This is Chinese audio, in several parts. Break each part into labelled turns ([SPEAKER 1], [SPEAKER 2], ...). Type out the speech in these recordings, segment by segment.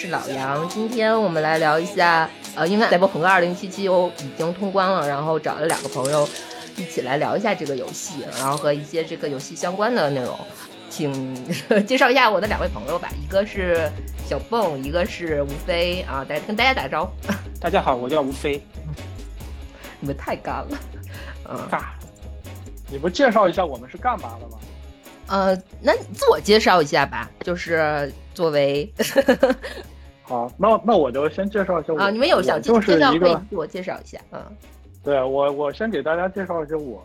[SPEAKER 1] 是老杨。今天我们来聊一下，呃，因为赛博朋克二零七七我已经通关了，然后找了两个朋友一起来聊一下这个游戏，然后和一些这个游戏相关的内容。请介绍一下我的两位朋友吧，一个是小蹦，一个是吴飞啊，大家跟大家打招呼。
[SPEAKER 2] 大家好，我叫吴飞。
[SPEAKER 1] 你们太干了，嗯，
[SPEAKER 2] 尬。
[SPEAKER 3] 你不介绍一下我们是干嘛的吗？
[SPEAKER 1] 呃，那自我介绍一下吧，就是作为，
[SPEAKER 3] 好，那那我就先介绍一下我
[SPEAKER 1] 啊，你们有想
[SPEAKER 3] 介
[SPEAKER 1] 绍
[SPEAKER 3] 一个
[SPEAKER 1] 自我介绍一下，嗯，
[SPEAKER 3] 对我我先给大家介绍一下我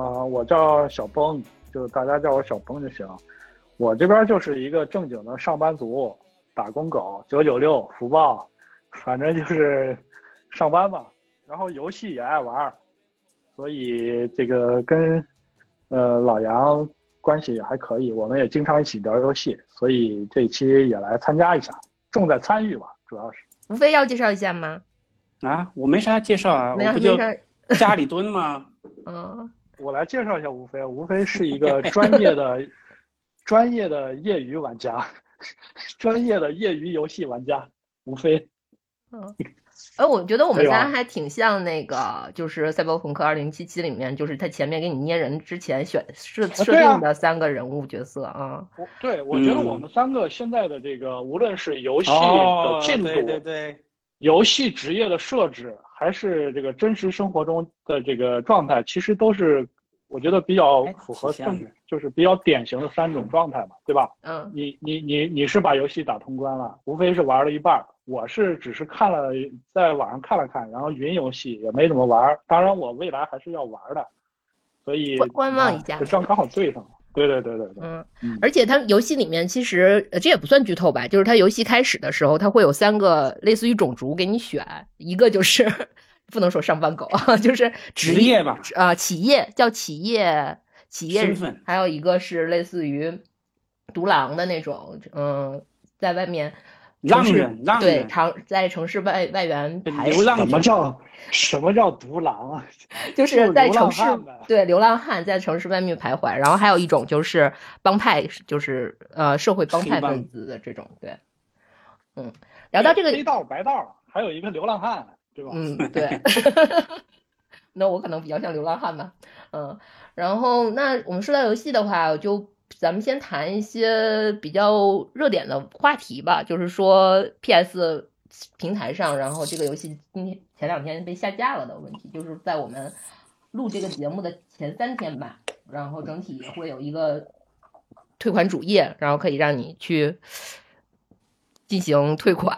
[SPEAKER 3] 啊，我叫小崩，就大家叫我小崩就行。我这边就是一个正经的上班族，打工狗，九九六福报，反正就是上班吧。然后游戏也爱玩，所以这个跟呃老杨。关系也还可以，我们也经常一起聊游戏，所以这一期也来参加一下，重在参与吧，主要是。
[SPEAKER 1] 无非要介绍一下吗？
[SPEAKER 2] 啊，我没啥介绍啊，我不就家里蹲吗？
[SPEAKER 1] 嗯，
[SPEAKER 3] 我来介绍一下吴非，吴非是一个 专业的、专业的业余玩家，专业的业余游戏玩家，吴非。
[SPEAKER 1] 嗯。哎，我觉得我们仨还挺像那个，就是《赛博朋克2077》里面，就是他前面给你捏人之前选设设定的三个人物角色啊。
[SPEAKER 3] 对，我觉得我们三个现在的这个，无论是游戏的进度，
[SPEAKER 2] 对对，
[SPEAKER 3] 游戏职业的设置，还是这个真实生活中的这个状态，其实都是我觉得比较符合正，就是比较典型的三种状态嘛，对吧？
[SPEAKER 1] 嗯，
[SPEAKER 3] 你你你你是把游戏打通关了，无非是玩了一半。我是只是看了，在网上看了看，然后云游戏也没怎么玩。当然，我未来还是要玩的，所以
[SPEAKER 1] 观望一下。
[SPEAKER 3] 这正刚好对上了。对对对对对。
[SPEAKER 1] 嗯，而且它游戏里面其实这也不算剧透吧，就是它游戏开始的时候，它会有三个类似于种族给你选，一个就是 不能说上班狗，就是职
[SPEAKER 2] 业吧，
[SPEAKER 1] 啊，企业叫企业企业
[SPEAKER 2] 身份，
[SPEAKER 1] 还有一个是类似于独狼的那种，嗯，在外面。
[SPEAKER 2] 浪人，浪
[SPEAKER 1] 对，常在城市外外缘排。
[SPEAKER 2] 流浪
[SPEAKER 3] 什么叫什么叫独狼啊？
[SPEAKER 1] 就是在城市对流浪汉在城市外面徘徊，然后还有一种就是帮派，就是呃社会帮派分子的这种，对，嗯，聊到这个
[SPEAKER 3] 黑道白道，还有一个流浪汉，对吧？
[SPEAKER 1] 嗯，对。那我可能比较像流浪汉吧，嗯，然后那我们说到游戏的话，我就。咱们先谈一些比较热点的话题吧，就是说 PS 平台上，然后这个游戏今天前两天被下架了的问题，就是在我们录这个节目的前三天吧，然后整体会有一个退款主页，然后可以让你去进行退款。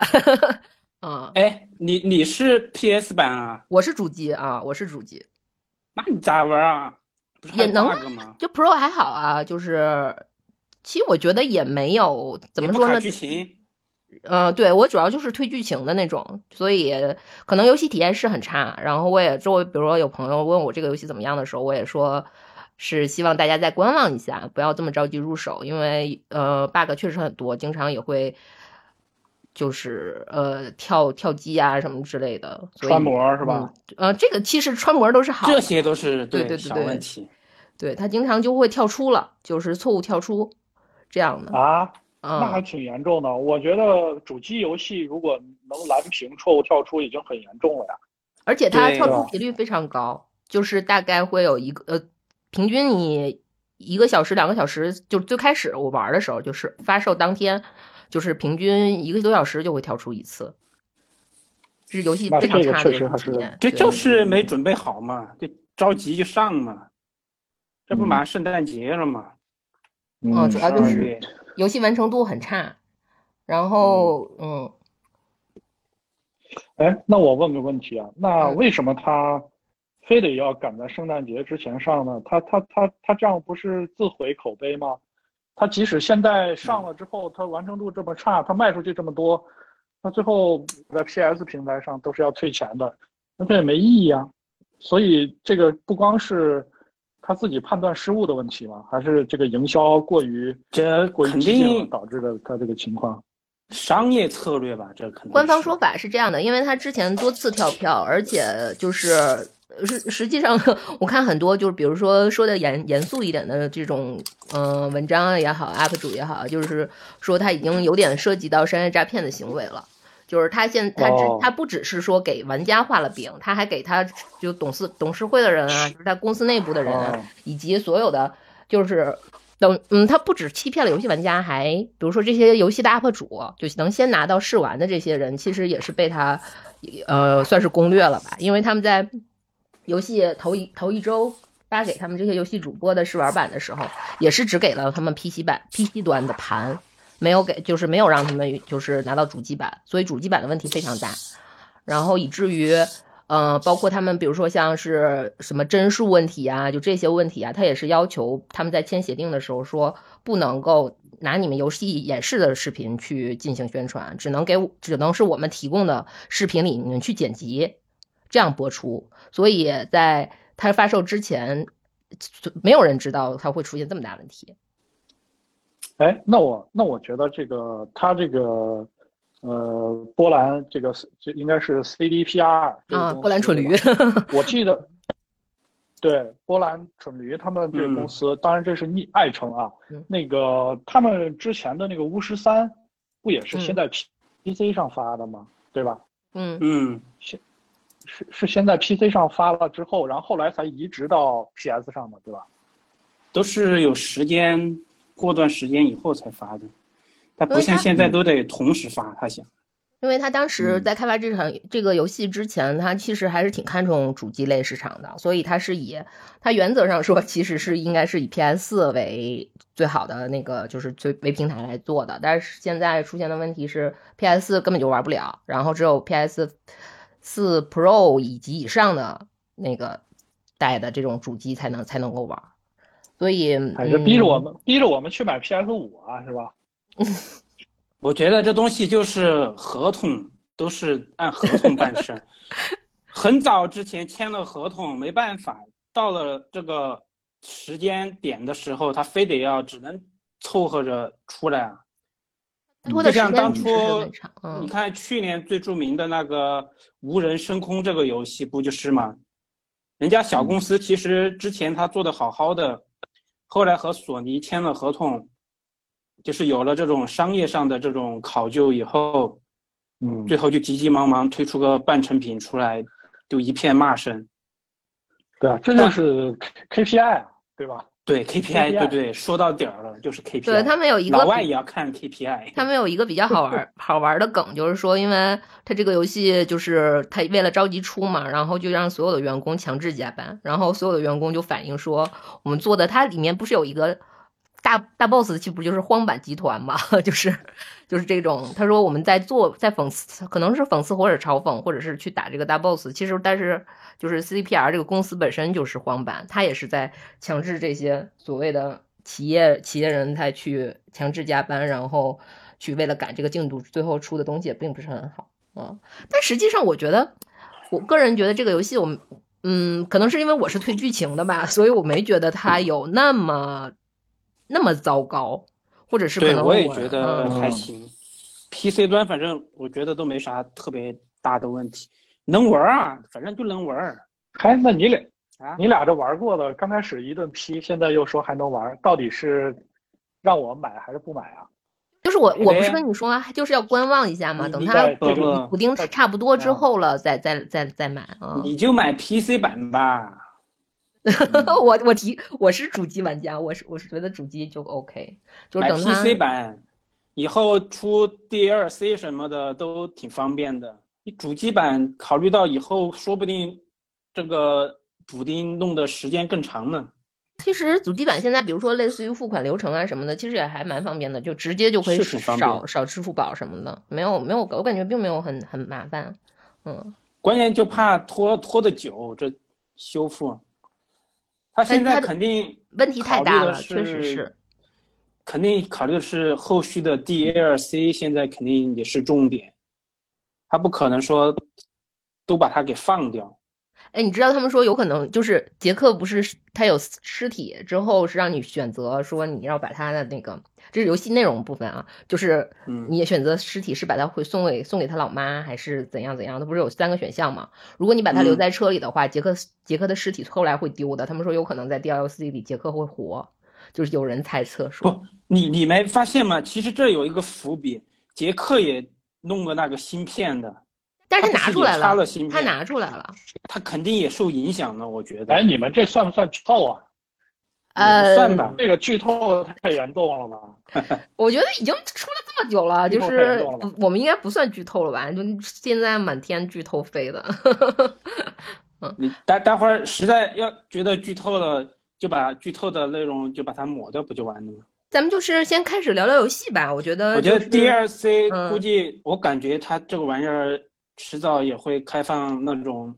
[SPEAKER 1] 啊，
[SPEAKER 2] 哎，你你是 PS 版啊？
[SPEAKER 1] 我是主机啊，我是主机。
[SPEAKER 2] 那你咋玩啊？
[SPEAKER 1] 也能就 Pro 还好啊，就是其实我觉得也没有怎么说呢。
[SPEAKER 2] 剧情，
[SPEAKER 1] 嗯，对我主要就是推剧情的那种，所以可能游戏体验是很差。然后我也周围，比如说有朋友问我这个游戏怎么样的时候，我也说是希望大家再观望一下，不要这么着急入手，因为呃 bug 确实很多，经常也会就是呃跳跳机啊什么之类的。
[SPEAKER 3] 穿模是吧？
[SPEAKER 1] 呃，这个其实穿模都是好，
[SPEAKER 2] 这些都是
[SPEAKER 1] 对对对
[SPEAKER 2] 小问题。
[SPEAKER 1] 对他经常就会跳出了，就是错误跳出，这样的
[SPEAKER 3] 啊，那还挺严重的。我觉得主机游戏如果能蓝屏错误跳出，已经很严重了呀。
[SPEAKER 1] 而且它跳出频率非常高，就是大概会有一个呃，平均你一个小时、两个小时，就最开始我玩的时候，就是发售当天，就是平均一个多小时就会跳出一次。这是游戏非常差的体验，
[SPEAKER 2] 这就是没准备好嘛，就着急就上嘛。这不马上圣诞节了嘛？
[SPEAKER 1] 嗯，主要就是游戏完成度很差。然后，嗯，
[SPEAKER 3] 哎，那我问个问题啊，那为什么他非得要赶在圣诞节之前上呢？他他他他这样不是自毁口碑吗？他即使现在上了之后，他完成度这么差，他卖出去这么多，那最后在 PS 平台上都是要退钱的，那这也没意义啊。所以这个不光是。他自己判断失误的问题嘛？还是这个营销过于
[SPEAKER 2] 这
[SPEAKER 3] 肯定导致的他这个情况？
[SPEAKER 2] 商业策略吧，这肯定。
[SPEAKER 1] 官方说法是这样的，因为他之前多次跳票，而且就是实实际上，我看很多就是比如说说的严严肃一点的这种嗯、呃文章也好，UP 主也好，就是说他已经有点涉及到商业诈骗的行为了。就是他现他只
[SPEAKER 3] 哦。
[SPEAKER 1] 他不只是说给玩家画了饼，他还给他就董事董事会的人啊，就是他公司内部的人啊，
[SPEAKER 3] 哦。
[SPEAKER 1] 以及所有的就是等嗯，他不止欺骗了游戏玩家，还比如说这些游戏的 UP 主，就能先拿到试玩的这些人，其实也是被他呃算是攻略了吧，因为他们在游戏头一头一周发给他们这些游戏主播的试玩版的时候，也是只给了他们 PC 版 PC 端的盘。没有给，就是没有让他们就是拿到主机版，所以主机版的问题非常大，然后以至于，呃，包括他们比如说像是什么帧数问题啊，就这些问题啊，他也是要求他们在签协定的时候说不能够拿你们游戏演示的视频去进行宣传，只能给只能是我们提供的视频里你们去剪辑，这样播出。所以在它发售之前，没有人知道它会出现这么大问题。
[SPEAKER 3] 哎，那我那我觉得这个它这个呃波兰这个这应该是 CDPR
[SPEAKER 1] 啊，波兰蠢驴
[SPEAKER 3] 我记得对波兰蠢驴他们这个公司，当然这是逆爱称啊
[SPEAKER 1] 嗯，
[SPEAKER 3] 那个他们之前的那个巫师三不也是
[SPEAKER 1] 嗯
[SPEAKER 3] 先在 P PC 上发的吗？对吧？
[SPEAKER 1] 嗯
[SPEAKER 2] 嗯，
[SPEAKER 3] 是是先在 PC 上发了之后，然后后来才移植到 PS 上的，对吧？
[SPEAKER 2] 都是有时间过段时间以后才发的，它不像现在都得同时发，他想。
[SPEAKER 1] 因为他当时
[SPEAKER 2] 嗯
[SPEAKER 1] 在开发这场、这个游戏之前，他其实还是挺看重主机类市场的，所以他是以他原则上说，其实是应该是以 PS 四为最好的那个就是最为平台来做的。但是现在出现的问题是，PS 四根本就玩不了，然后只有 PS 四 Pro 以及以上的那个带的这种主机才能才能够玩。所以
[SPEAKER 3] 还是逼着我
[SPEAKER 1] 嗯
[SPEAKER 3] 们、逼着我们去买 PS 五啊，是吧？
[SPEAKER 2] 我觉得这东西就是合同，都是按合同办事。很早之前签了合同，没办法，到了这个时间点的时候，他非得要只能凑合着出来啊。
[SPEAKER 1] 拖的时
[SPEAKER 2] 就像当初你看去年最著名的那个无人升空这个游戏，不就是吗？人家小公司其实之前他做的好好的，后来和索尼签了合同，就是有了这种商业上的这种考究以后，
[SPEAKER 3] 嗯
[SPEAKER 2] 最后就急急忙忙推出个半成品出来，就一片骂声。
[SPEAKER 3] 对啊，这就是 KPI 啊，对吧？
[SPEAKER 2] 对
[SPEAKER 3] KPI，KPI
[SPEAKER 2] 对对，说到点儿了，就是 KPI。
[SPEAKER 1] 对他们有一个
[SPEAKER 2] 老外也要看 KPI。
[SPEAKER 1] 他们有一个比较好玩儿 好玩儿的梗，就是说，因为他这个游戏就是他为了着急出嘛，然后就让所有的员工强制加班，然后所有的员工就反映说，我们做的它里面不是有一个大大 boss 其不就是荒坂集团嘛，就是就是这种，他说我们在做在讽刺，可能是讽刺或者嘲讽，或者是去打这个大 boss，其实但是就是 CPR 这个公司本身就是荒坂，他也是在强制这些所谓的企业企业人才去强制加班，然后去为了赶这个进度，最后出的东西也并不是很好啊。但实际上，我觉得我个人觉得这个游戏我们。嗯，可能是因为我是推剧情的吧，所以我没觉得它有那么那么糟糕，或者是可
[SPEAKER 2] 对，
[SPEAKER 1] 能
[SPEAKER 2] 我也觉得
[SPEAKER 1] 嗯
[SPEAKER 2] 还行。PC 端反正我觉得都没啥特别大的问题，能玩儿啊，反正就能玩儿
[SPEAKER 3] 哎，那你俩
[SPEAKER 2] 啊。
[SPEAKER 3] 你俩这玩过了，刚开始一顿批，现在又说还能玩，到底是让我买还是不买啊？
[SPEAKER 1] 就是我我不是跟你说啊，就是要观望一下嘛，等它
[SPEAKER 3] 在这
[SPEAKER 2] 个
[SPEAKER 1] 补丁差不多之
[SPEAKER 3] 啊
[SPEAKER 1] 后了，再再再再买啊。
[SPEAKER 2] 你就买 PC 版吧。
[SPEAKER 1] 我我提我是主机玩家，我是我是觉得主机就 OK，就是
[SPEAKER 2] 买
[SPEAKER 1] 等它
[SPEAKER 2] PC 版，以后出 DLC 什么的都挺方便的。你主机版考虑到以后说不定这个补丁弄的时间更长呢。
[SPEAKER 1] 其实主机版现在，比如说类似于付款流程啊什么的，其实也还蛮方便的，就直接就可以
[SPEAKER 2] 是挺方便
[SPEAKER 1] 扫扫支付宝什么的，没有没有，我感觉并没有很很麻烦。嗯，
[SPEAKER 2] 关键就怕拖拖的久，这修复。他现在肯定
[SPEAKER 1] 问题太大了，确实是。
[SPEAKER 2] 肯定考虑的是后续的 DLC，现在肯定也是重点，他不可能说都把它给放掉。
[SPEAKER 1] 哎，你知道他们说有可能就是杰克不是他有尸体之后是让你选择说你要把他的那个，这是游戏内容部分啊，就是
[SPEAKER 2] 嗯
[SPEAKER 1] 你也选择尸体是把他会送给送给他老妈还是怎样怎样，他不是有三个选项吗？如果你把他留
[SPEAKER 2] 嗯
[SPEAKER 1] 在车里的话，杰克杰克的尸体后来会丢的，他们说有可能在 DLC 里杰克会活，就是有人猜测说，
[SPEAKER 2] 不，你你没发现吗？其实这有一个伏笔，杰克也弄了那个芯片的，
[SPEAKER 1] 但是拿出来了，他拿出来了，
[SPEAKER 2] 他肯定也受影响了，我觉得。
[SPEAKER 3] 哎，你们这算不算剧透啊？
[SPEAKER 1] 呃，
[SPEAKER 2] 算吧
[SPEAKER 3] 这个剧透太严重了吧？
[SPEAKER 1] 我觉得已经出了这么久了，就是我们应该不算剧透了吧？就现在满天剧透飞的。
[SPEAKER 2] 嗯你待待会儿实在要觉得剧透了，就把剧透的内容就把它抹掉，不就完了吗？
[SPEAKER 1] 咱们就是先开始聊聊游戏吧，我觉得、
[SPEAKER 2] 我觉得 DLC
[SPEAKER 1] 嗯
[SPEAKER 2] 估计，我感觉它这个玩意儿迟早也会开放那种，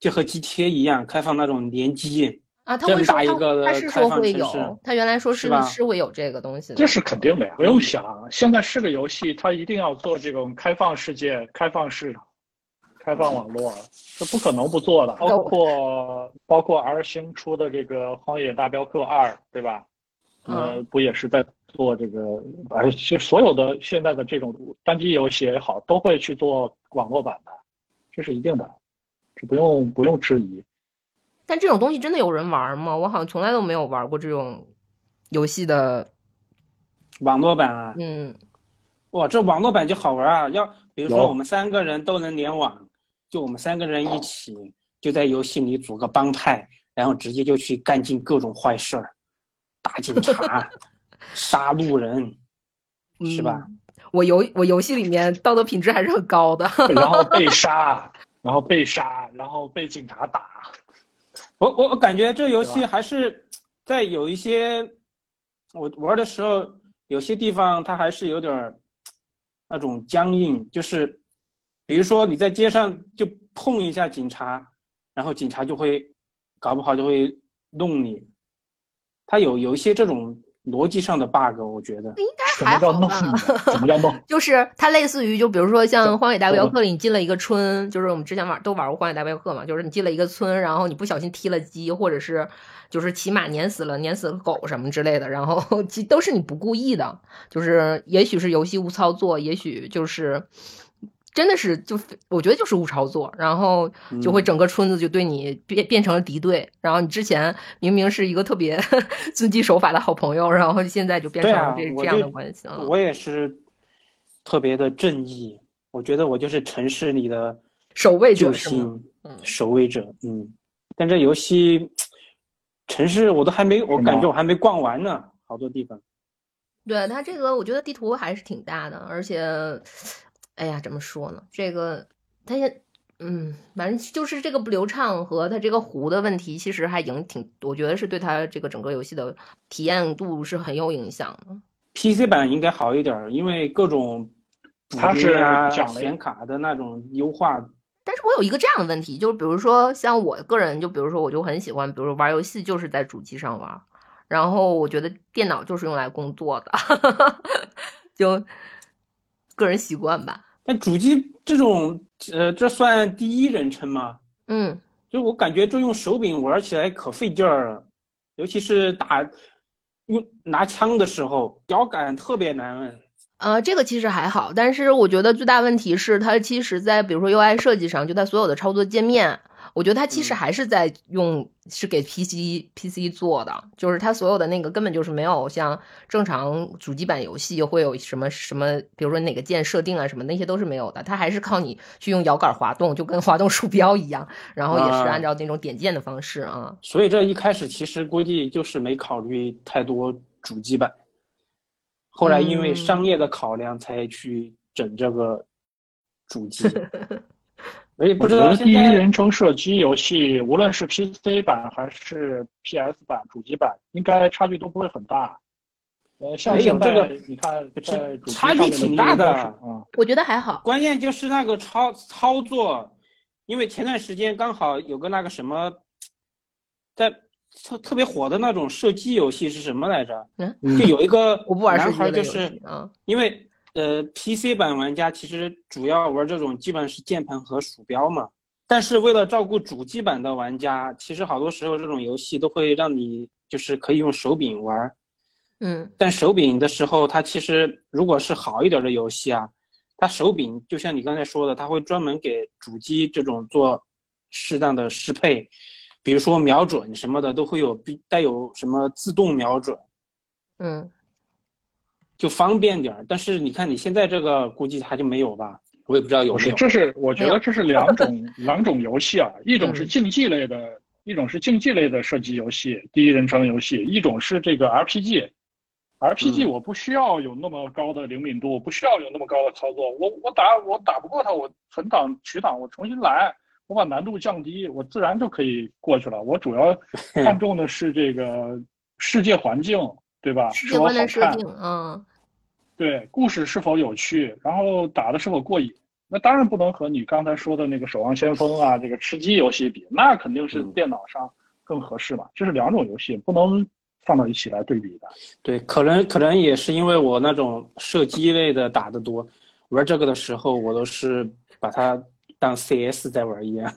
[SPEAKER 2] 就和 GTA 一样，开放那种联机。
[SPEAKER 1] 啊，他
[SPEAKER 2] 这么
[SPEAKER 1] 会说他
[SPEAKER 2] 大一个
[SPEAKER 1] 他是说
[SPEAKER 2] 开放
[SPEAKER 1] 会有
[SPEAKER 2] 城市，
[SPEAKER 1] 他原来说是
[SPEAKER 2] 是吧
[SPEAKER 1] 是会有这个东西的。
[SPEAKER 3] 这是肯定的呀，不用想。现在是个游戏，它一定要做这种开放世界、开放市场、开放网络，这不可能不做的。包括包括 R 星出的这个《荒野大镖客二》，对吧？呃，不也是在做这个？而且所有的现在的这种单机游戏也好，都会去做网络版的，这是一定的，这不用不用质疑。
[SPEAKER 1] 但这种东西真的有人玩吗？我好像从来都没有玩过这种游戏的。
[SPEAKER 2] 网络版啊，
[SPEAKER 1] 嗯，
[SPEAKER 2] 哇，这网络版就好玩啊！要比如说我们三个人都能联网，就我们三个人一起就在游戏里组个帮派，然后直接就去干尽各种坏事儿，打警察、杀路人，是吧？
[SPEAKER 1] 我游我游戏里面道德品质还是很高的。
[SPEAKER 3] 然后 被杀，然后被杀，然后被警察打。
[SPEAKER 2] 我我我感觉这游戏还是在有一些我玩的时候，有些地方它还是有点儿那种僵硬，就是比如说你在街上就碰一下警察，然后警察就会搞不好就会弄你，它有有一些这种逻辑上的 bug，我觉得。
[SPEAKER 1] 应该
[SPEAKER 3] 什么叫弄
[SPEAKER 1] 还好吧？
[SPEAKER 3] 呢？怎么叫弄？
[SPEAKER 1] 就是它类似于，就比如说像《荒野大镖客》里，你进了一个村，就是我们之前玩都玩过《荒野大镖客》嘛，就是你进了一个村，然后你不小心踢了鸡，或者是就是骑马碾死了碾死了狗什么之类的，然后其都是你不故意的，就是也许是游戏误操作，也许就是真的是就我觉得就是误操作，然后就会
[SPEAKER 2] 嗯
[SPEAKER 1] 整个村子就对你变变成了敌对，然后你之前明明是一个特别 遵纪守法的好朋友，然后现在就变成了这、这样的关系了。
[SPEAKER 2] 我也是特别的正义，我觉得我就是城市里的
[SPEAKER 1] 守卫者是吗？嗯
[SPEAKER 2] 守卫者，嗯。但这游戏城市我都还没，我感觉我还没逛完呢，好多地方。
[SPEAKER 1] 对它这个，我觉得地图还是挺大的，而且，哎呀，怎么说呢？这个他现，嗯，反正就是这个不流畅和它这个糊的问题，其实还影挺，我觉得是对他这个整个游戏的体验度是很有影响的。
[SPEAKER 2] PC 版应该好一点儿，因为各种补
[SPEAKER 3] 它是
[SPEAKER 2] 啊、
[SPEAKER 3] 讲
[SPEAKER 2] 显卡的那种优化。
[SPEAKER 1] 但是我有一个这样的问题，就是比如说像我个人，就比如说我就很喜欢，比如说玩游戏就是在主机上玩，然后我觉得电脑就是用来工作的，就个人习惯吧。
[SPEAKER 2] 但主机这种，呃，这算第一人称吗？
[SPEAKER 1] 嗯，
[SPEAKER 2] 就我感觉，这用手柄玩起来可费劲儿了，尤其是打用拿枪的时候，脚感特别难摁。
[SPEAKER 1] 呃，这个其实还好，但是我觉得最大问题是它其实在比如说 UI 设计上，就它所有的操作界面，我觉得它其实
[SPEAKER 2] 嗯
[SPEAKER 1] 还是在用是给 PC PC 做的，就是它所有的那个根本就是没有像正常主机版游戏会有什么什么，比如说哪个键设定啊什么那些都是没有的，它还是靠你去用摇杆滑动，就跟 滑动鼠标一样，然后也是
[SPEAKER 2] 啊
[SPEAKER 1] 按照那种点键的方式啊。
[SPEAKER 2] 所以这一开始其实估计就是没考虑太多主机版，后来因为
[SPEAKER 1] 嗯
[SPEAKER 2] 商业的考量才去整这个主机。我也不知
[SPEAKER 3] 我觉得第一人称射击游戏，无论是 PC 版还是 PS 版、主机版，应该差距都不会很大。呃，像
[SPEAKER 2] 没有
[SPEAKER 3] 现在
[SPEAKER 2] 这个
[SPEAKER 3] 你看，
[SPEAKER 2] 差距挺大的
[SPEAKER 1] 我觉得还好，
[SPEAKER 2] 关键就是那个操操作，因为前段时间刚好有个那个什么，在特特别火的那种射击游戏是什么来着？
[SPEAKER 1] 嗯
[SPEAKER 2] 就有一个
[SPEAKER 1] 我不玩射
[SPEAKER 2] 男孩就是。因为呃，PC 版玩家其实主要玩这种基本是键盘和鼠标嘛，但是为了照顾主机版的玩家，其实好多时候这种游戏都会让你就是可以用手柄玩。
[SPEAKER 1] 嗯。
[SPEAKER 2] 但手柄的时候，它其实如果是好一点的游戏啊，它手柄就像你刚才说的，它会专门给主机这种做适当的适配，比如说瞄准什么的都会有必带有什么自动瞄准，
[SPEAKER 1] 嗯，
[SPEAKER 2] 就方便点儿。但是你看你现在这个估计它就没有吧？我也不知道有没有。
[SPEAKER 3] 这是我觉得这是两种 两种游戏啊，一种是
[SPEAKER 1] 嗯
[SPEAKER 3] 竞技类的，一种是竞技类的射击游戏，第一人称游戏，一种是这个 RPG。RPG
[SPEAKER 2] 嗯
[SPEAKER 3] 我不需要有那么高的灵敏度，不需要有那么高的操作，我我打我打不过他，我存档取档，我重新来，我把难度降低，我自然就可以过去了。我主要 看重的是这个世界环境，对吧？
[SPEAKER 1] 世界
[SPEAKER 3] 是否好看
[SPEAKER 1] 观的设定，嗯
[SPEAKER 3] 对，故事是否有趣，然后打的是否过瘾。那当然不能和你刚才说的那个《守望先锋》啊，这个吃鸡游戏比，那肯定是
[SPEAKER 2] 嗯
[SPEAKER 3] 电脑上更合适嘛。这是两种游戏，不能放到一起来对比的。
[SPEAKER 2] 对，可能可能也是因为我那种射击类的打得多，玩这个的时候我都是把它当 CS 在玩一样。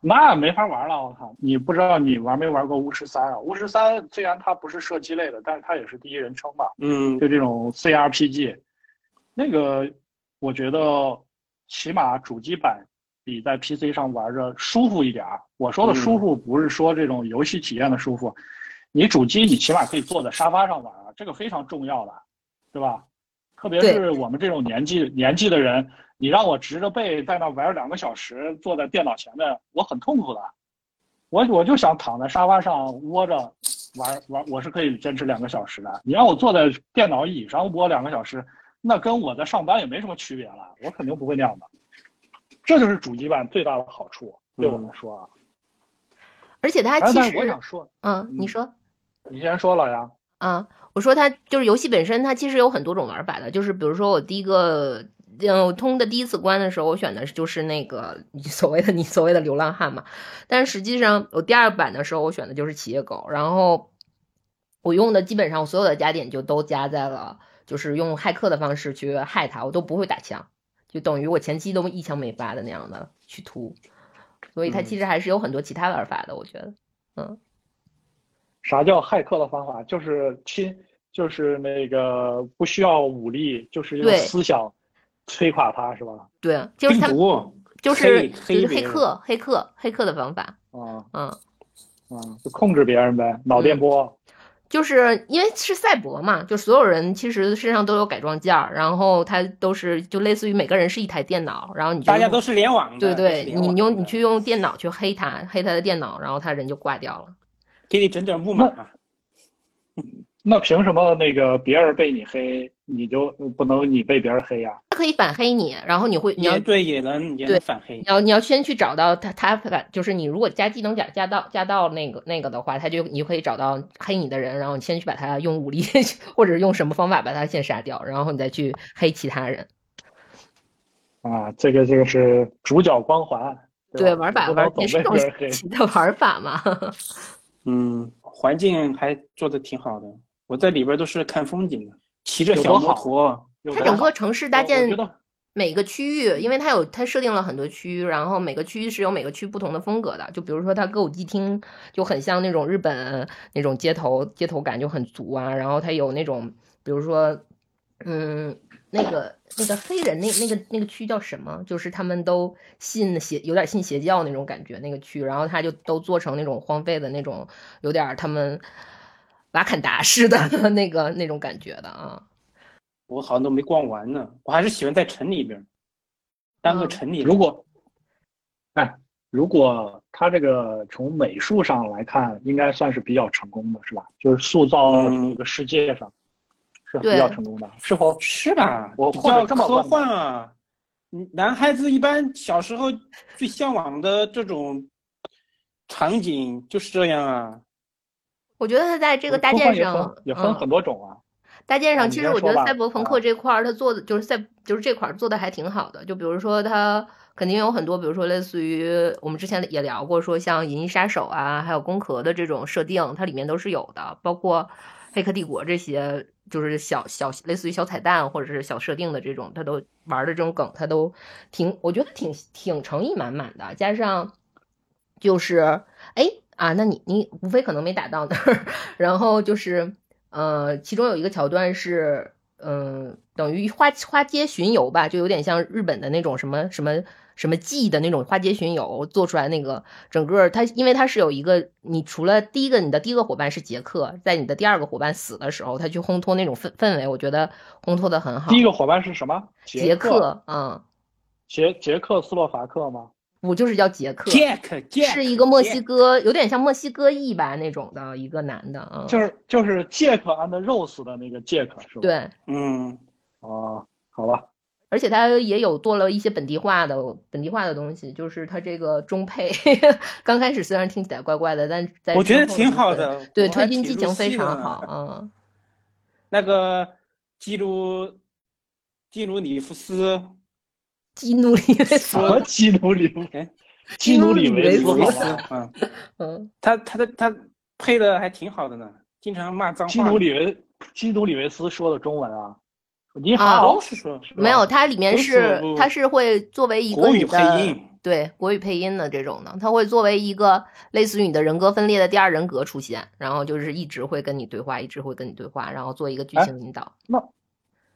[SPEAKER 3] 那没法玩了，我靠！你不知道你玩没玩过巫师三啊？巫师三虽然它不是射击类的，但是它也是第一人称嘛，
[SPEAKER 2] 嗯，
[SPEAKER 3] 就这种 CRPG，那个我觉得起码主机版比在 PC 上玩着舒服一点儿。我说的舒服不是说这种游戏体验的舒服，你主机你起码可以坐在沙发上玩啊，这个非常重要的，对吧？特别是我们这种年纪年纪的人，你让我直着背在那玩两个小时，坐在电脑前面，我很痛苦的。我我就想躺在沙发上窝着玩玩，我是可以坚持两个小时的。你让我坐在电脑椅上窝两个小时，那跟我在上班也没什么区别了，我肯定不会那样的。这就是主机版最大的好处，对我们说啊。
[SPEAKER 1] 而且它
[SPEAKER 3] 哎，
[SPEAKER 1] 其
[SPEAKER 3] 实我
[SPEAKER 1] 实，
[SPEAKER 3] 想说，
[SPEAKER 1] 嗯，你
[SPEAKER 3] 嗯
[SPEAKER 1] 说。
[SPEAKER 3] 你先说老杨。
[SPEAKER 1] 啊，我说它就是游戏本身，它其实有很多种玩法的。就是比如说我第一个，嗯，我通的第一次关的时候，我选的就是那个你 所谓的你所谓的流浪汉嘛。但是实际上我第二版的时候，我选的就是企业狗，然后我用的基本上我所有的加点就都加在了，就是用骇客的方式去害他，我都不会打枪，就等于我前期都一枪没发的那样的去突。所以它
[SPEAKER 2] 嗯
[SPEAKER 1] 其实还是有很多其他玩法的，我觉得，嗯。
[SPEAKER 3] 啥叫骇客的方法？就是亲，就是那个不需要武力，就是用思想摧垮他，是吧？
[SPEAKER 1] 对，就是他就是
[SPEAKER 2] 黑
[SPEAKER 1] 就是
[SPEAKER 2] 黑
[SPEAKER 1] 客黑客黑客的方法，
[SPEAKER 3] 啊
[SPEAKER 1] 嗯，
[SPEAKER 3] 嗯，就控制别人呗，脑电波。
[SPEAKER 1] 就是因为是赛博嘛，就所有人其实身上都有改装件儿，然后他都是就类似于每个人是一台电脑，然后你就
[SPEAKER 2] 大家都是联网的，
[SPEAKER 1] 对对，你用你去用电脑去黑他，黑他的电脑，然后他人就挂掉了。
[SPEAKER 2] 给你整点木马，
[SPEAKER 3] 那凭什么那个别人被你黑，你就不能你被别人黑呀、
[SPEAKER 1] 他可以反黑你，然后你会你要
[SPEAKER 2] 也对，也能也能反黑
[SPEAKER 1] 你。要你要先去找到他，他反就是你如果加技能加加到加到那个那个的话，他就你就可以找到黑你的人，然后你先去把他用武力 或者用什么方法把他先杀掉，然后你再去黑其他人。
[SPEAKER 3] 啊？这个这个是主角光环，
[SPEAKER 1] 对，
[SPEAKER 3] 吧
[SPEAKER 1] 玩法也是种
[SPEAKER 3] 被人黑。
[SPEAKER 1] 新的玩法嘛。
[SPEAKER 2] 嗯，环境还做的挺好的，我在里边都是看风景的，骑着小摩托，
[SPEAKER 1] 它
[SPEAKER 3] 有
[SPEAKER 1] 整个城市搭建每个区域，因为它有它设定了很多区域，然后每个区域是有每个区不同的风格的。就比如说它歌舞伎町就很像那种日本那种街头街头感就很足啊，然后它有那种比如说嗯那个那个黑人那那个那个区叫什么？就是他们都信邪有点信邪教那种感觉那个区，然后他就都做成那种荒废的那种有点他们瓦坎达式的 那个那种感觉的啊。
[SPEAKER 2] 我好像都没逛完呢。我还是喜欢在城里边，当个
[SPEAKER 1] 嗯
[SPEAKER 2] 城里人。
[SPEAKER 3] 如果，哎，如果他这个从美术上来看，应该算是比较成功的，是吧？就是塑造
[SPEAKER 2] 嗯
[SPEAKER 3] 这个世界上是比较成功的，是否？
[SPEAKER 2] 是吧？
[SPEAKER 3] 我或者
[SPEAKER 2] 较科幻啊。嗯男孩子一般小时候最向往的这种场景就是这样啊。
[SPEAKER 1] 我觉得他在这个搭建上
[SPEAKER 3] 也分，很多种啊。
[SPEAKER 1] 搭建上，其实我觉得赛博朋克这块儿，他做的就是赛，就是这块儿做的还挺好的。就比如说，他肯定有很多，比如说类似于我们之前也聊过，说像《银翼杀手》啊，还有《攻壳》的这种设定，它里面都是有的。包括黑客帝国这些，就是小小类似于小彩蛋或者是小设定的这种，他都玩的这种梗，他都挺，我觉得挺挺诚意满满的。加上就是，哎啊，那你你无非可能没打到那儿，然后就是呃，其中有一个桥段是。嗯，等于花花街巡游吧，就有点像日本的那种什么什么什么记的那种花街巡游做出来那个整个它，因为它是有一个，你除了第一个你的第一个伙伴是杰克，在你的第二个伙伴死的时候，他去烘托那种氛氛围，我觉得烘托的很好。
[SPEAKER 3] 第一个伙伴是什么？
[SPEAKER 1] 杰
[SPEAKER 3] 克，
[SPEAKER 1] 嗯，
[SPEAKER 3] 杰杰克斯洛伐克吗？
[SPEAKER 1] 我就是叫杰克，
[SPEAKER 2] 杰克
[SPEAKER 1] 是一个墨西哥，有点像墨西哥裔吧那种的一个男的，嗯，
[SPEAKER 3] 就是就是杰克 and Rose 的那个杰克是吧？
[SPEAKER 1] 对，
[SPEAKER 2] 嗯，
[SPEAKER 3] 哦，好吧。
[SPEAKER 1] 而且他也有做了一些本地化的本地化的东西，就是他这个中配，刚开始虽然听起来怪怪的，但在
[SPEAKER 2] 我觉得挺好的，
[SPEAKER 1] 对，推进剧情非常好，嗯。
[SPEAKER 2] 那个基鲁基鲁里夫斯。
[SPEAKER 1] 基努里维斯，
[SPEAKER 3] 什么基努里夫？基努里维斯，
[SPEAKER 2] 嗯 嗯，他他的他配的还挺好的呢，经常骂脏话。
[SPEAKER 3] 基努里维基努里维斯说的中文啊，你好。
[SPEAKER 2] 是说
[SPEAKER 1] 没有，它里面是它是会作为一个
[SPEAKER 2] 国语配音，
[SPEAKER 1] 对国语配音的这种的，它会作为一个类似于你的人格分裂的第二人格出现，然后就是一直会跟你对话，一直会跟你对话，然后做一个剧情引导。
[SPEAKER 3] 那。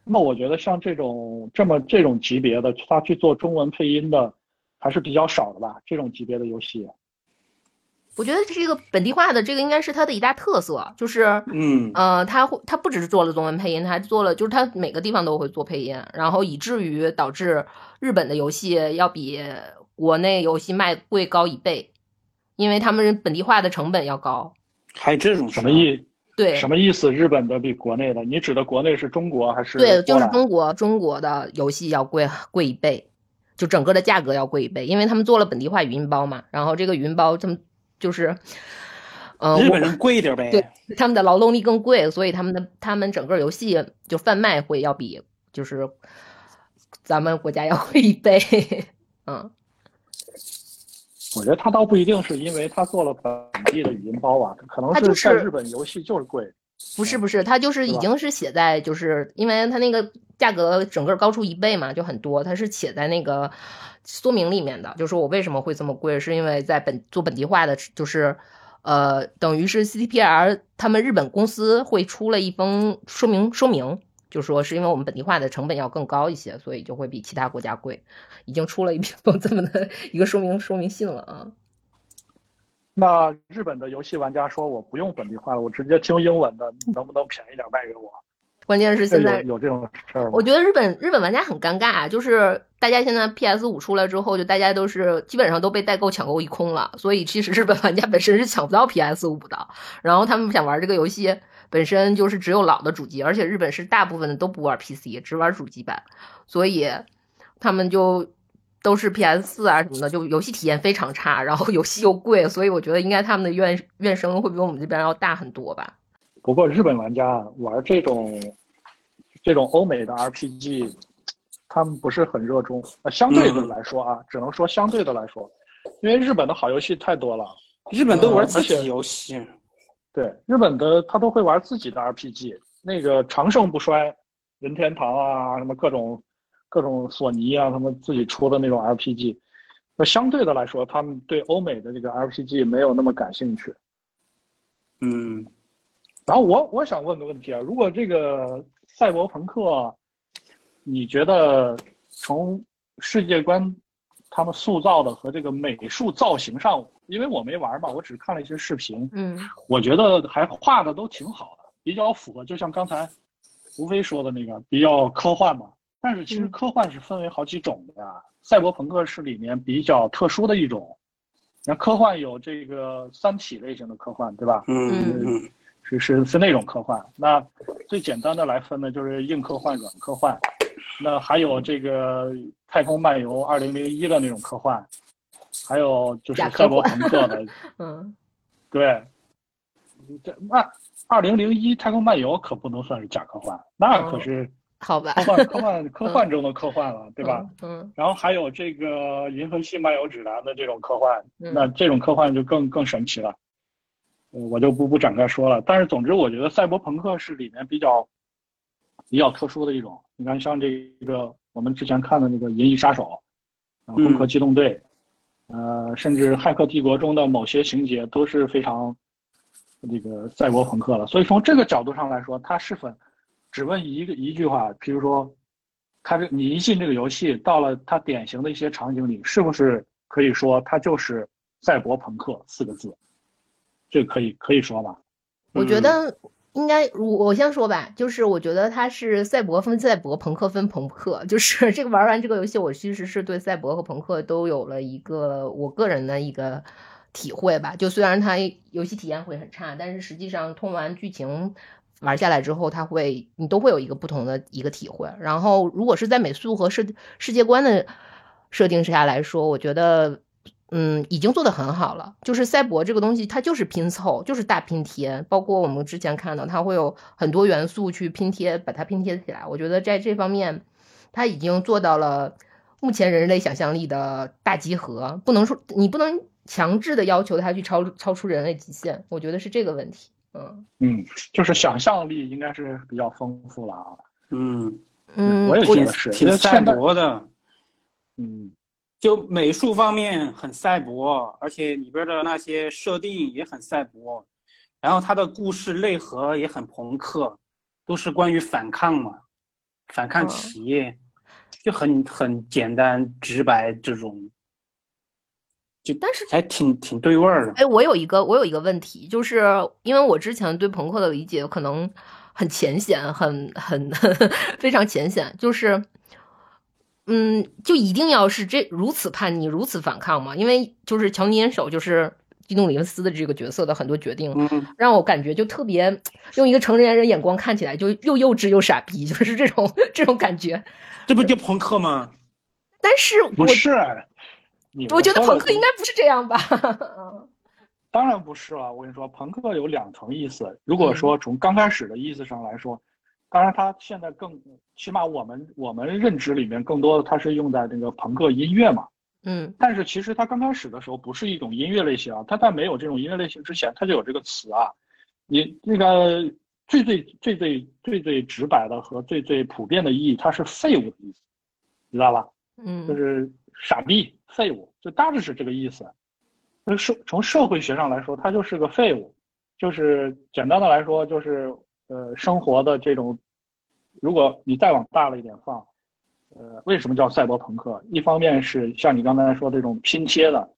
[SPEAKER 3] 那我觉得像这种这么这种级别的，他去做中文配音的还是比较少的吧？这种级别的游戏，
[SPEAKER 1] 我觉得这是一个本地化的，这个应该是它的一大特色，就是
[SPEAKER 2] 嗯
[SPEAKER 1] 呃，他会他不只是做了中文配音，他还做了，就是他每个地方都会做配音，然后以至于导致日本的游戏要比国内游戏卖贵高一倍，因为他们本地化的成本要高。
[SPEAKER 2] 还有这种
[SPEAKER 3] 什么意？
[SPEAKER 1] 对，
[SPEAKER 3] 什么意思？日本的比国内的？你指的国内是中国还是？
[SPEAKER 1] 对，就是中国，中国的游戏要贵贵一倍，就整个的价格要贵一倍，因为他们做了本地化语音包嘛。然后这个语音包，他们就是，呃，
[SPEAKER 2] 日本人贵一点呗。
[SPEAKER 1] 对，他们的劳动力更贵，所以他们的他们整个游戏就贩卖会要比就是咱们国家要贵一倍。嗯，
[SPEAKER 3] 我觉得他倒不一定是因为他做了本地的语音包啊，可能
[SPEAKER 1] 是
[SPEAKER 3] 在日本游戏就是贵。
[SPEAKER 1] 不是不是，它就是已经是写在，就是因为它那个价格整个高出一倍嘛，就很多，它是写在那个说明里面的，就是我为什么会这么贵，是因为在本做本地化的，就是呃，等于是 CTPR 他们日本公司会出了一封说明说明，就说是因为我们本地化的成本要更高一些，所以就会比其他国家贵，已经出了一篇 这么的一个说明说明信了啊。
[SPEAKER 3] 那日本的游戏玩家说：“我不用本地化了，我直接听英文的，能不能便宜点卖给我？”
[SPEAKER 1] 关键是现在
[SPEAKER 3] 有这种事儿？
[SPEAKER 1] 我觉得日本日本玩家很尴尬，就是大家现在 PS 五出来之后，就大家都是基本上都被代购抢购一空了，所以其实日本玩家本身是抢不到 PS 五的。然后他们想玩这个游戏，本身就是只有老的主机，而且日本是大部分的都不玩 PC，只玩主机版，所以他们就。都是 PS 四啊什么的，就游戏体验非常差，然后游戏又贵，所以我觉得应该他们的怨怨声会比我们这边要大很多吧。
[SPEAKER 3] 不过日本玩家玩这种这种欧美的 RPG，他们不是很热衷。呃，相对的来说啊，只能说相对的来说，因为日本的好游戏太多了，
[SPEAKER 2] 日本都玩自己游戏。
[SPEAKER 3] 对，日本的他都会玩自己的 RPG，那个长盛不衰，任天堂啊什么各种。各种索尼啊，他们自己出的那种 RPG，那相对的来说，他们对欧美的这个 RPG 没有那么感兴趣。
[SPEAKER 2] 嗯，
[SPEAKER 3] 然后我我想问个问题啊，如果这个赛博朋克，你觉得从世界观他们塑造的和这个美术造型上，因为我没玩嘛，我只看了一些视频，
[SPEAKER 1] 嗯，
[SPEAKER 3] 我觉得还画的都挺好的，比较符合，就像刚才吴飞说的那个，比较科幻嘛。但是其实科幻是分为好几种的呀，赛博朋克是里面比较特殊的一种。那科幻有这个三体类型的科幻，对吧？
[SPEAKER 2] 嗯嗯，
[SPEAKER 3] 是是是那种科幻。那最简单的来分呢，就是硬科幻、软科幻。那还有这个太空漫游二零零一的那种科幻，还有就是赛博朋克的。
[SPEAKER 1] 嗯，
[SPEAKER 3] 对。这那二零零一太空漫游可不能算是假科幻，那可是。
[SPEAKER 1] 好吧，
[SPEAKER 3] 科幻科幻科幻中的科幻了，对吧？
[SPEAKER 1] 嗯。
[SPEAKER 3] 然后还有这个《银河系漫游指南》的这种科幻，那这种科幻就更更神奇了。呃我就不不展开说了。但是总之，我觉得赛博朋克是里面比较比较特殊的一种。你看，像这个我们之前看的那个《银翼杀手》，啊，《攻壳机动队》，呃，甚至《骇客帝国》中的某些情节都是非常这个赛博朋克了。所以从这个角度上来说，它是否只问一个一句话，比如说，它这你一进这个游戏，到了它典型的一些场景里，是不是可以说它就是赛博朋克四个字？这可以可以说吧？
[SPEAKER 1] 我觉得应该，我我先说吧，就是我觉得它是赛博分赛博，朋克分朋克。就是这个玩完这个游戏，我其实是对赛博和朋克都有了一个我个人的一个体会吧。就虽然它游戏体验会很差，但是实际上通完剧情玩下来之后，它会你都会有一个不同的一个体会。然后如果是在美术和世世界观的设定之下来说，我觉得。嗯，已经做得很好了。就是赛博这个东西，它就是拼凑，就是大拼贴。包括我们之前看到，它会有很多元素去拼贴，把它拼贴起来。我觉得在这方面，它已经做到了目前人类想象力的大集合。不能说你不能强制的要求它去超超出人类极限，我觉得是这个问题。
[SPEAKER 3] 嗯嗯，就是想象力应该是比较丰富了啊。
[SPEAKER 2] 嗯
[SPEAKER 1] 嗯，
[SPEAKER 3] 我也觉得是
[SPEAKER 2] 挺赛博的。
[SPEAKER 3] 嗯。
[SPEAKER 2] 就美术方面很赛博，而且里边的那些设定也很赛博，然后它的故事内核也很朋克，都是关于反抗嘛，反抗企业，就很很简单直白这种，就
[SPEAKER 1] 但是
[SPEAKER 2] 还挺挺对味儿的。
[SPEAKER 1] 哎，我有一个我有一个问题，就是因为我之前对朋克的理解可能很浅显，很很 非常浅显，就是。嗯，就一定要是这如此叛逆、如此反抗吗？因为就是乔尼·恩手，就是基努·里维斯的这个角色的很多决定，让我感觉就特别用一个成年人眼光看起来就又幼稚又傻逼，就是这种 这种感觉。
[SPEAKER 2] 这不就朋克吗？
[SPEAKER 1] 但是
[SPEAKER 3] 不是，
[SPEAKER 1] 我觉得朋克应该不是这样吧？
[SPEAKER 3] 当然不是了。我跟你说，朋克有两层意思。如果说从刚开始的意思上来说。当然，它现在更起码我们我们认知里面更多的它是用在那个朋克音乐嘛，
[SPEAKER 1] 嗯，
[SPEAKER 3] 但是其实它刚开始的时候不是一种音乐类型啊，它在没有这种音乐类型之前，它就有这个词啊。你那个最最最最最最直白的和最最普遍的意义，它是废物的意思，知道吧？
[SPEAKER 1] 嗯，
[SPEAKER 3] 就是傻逼、废物，就大致是这个意思。那社从社会学上来说，它就是个废物，就是简单的来说就是。呃，生活的这种，如果你再往大了一点放，呃，为什么叫赛博朋克？一方面是像你刚才说这种拼贴的，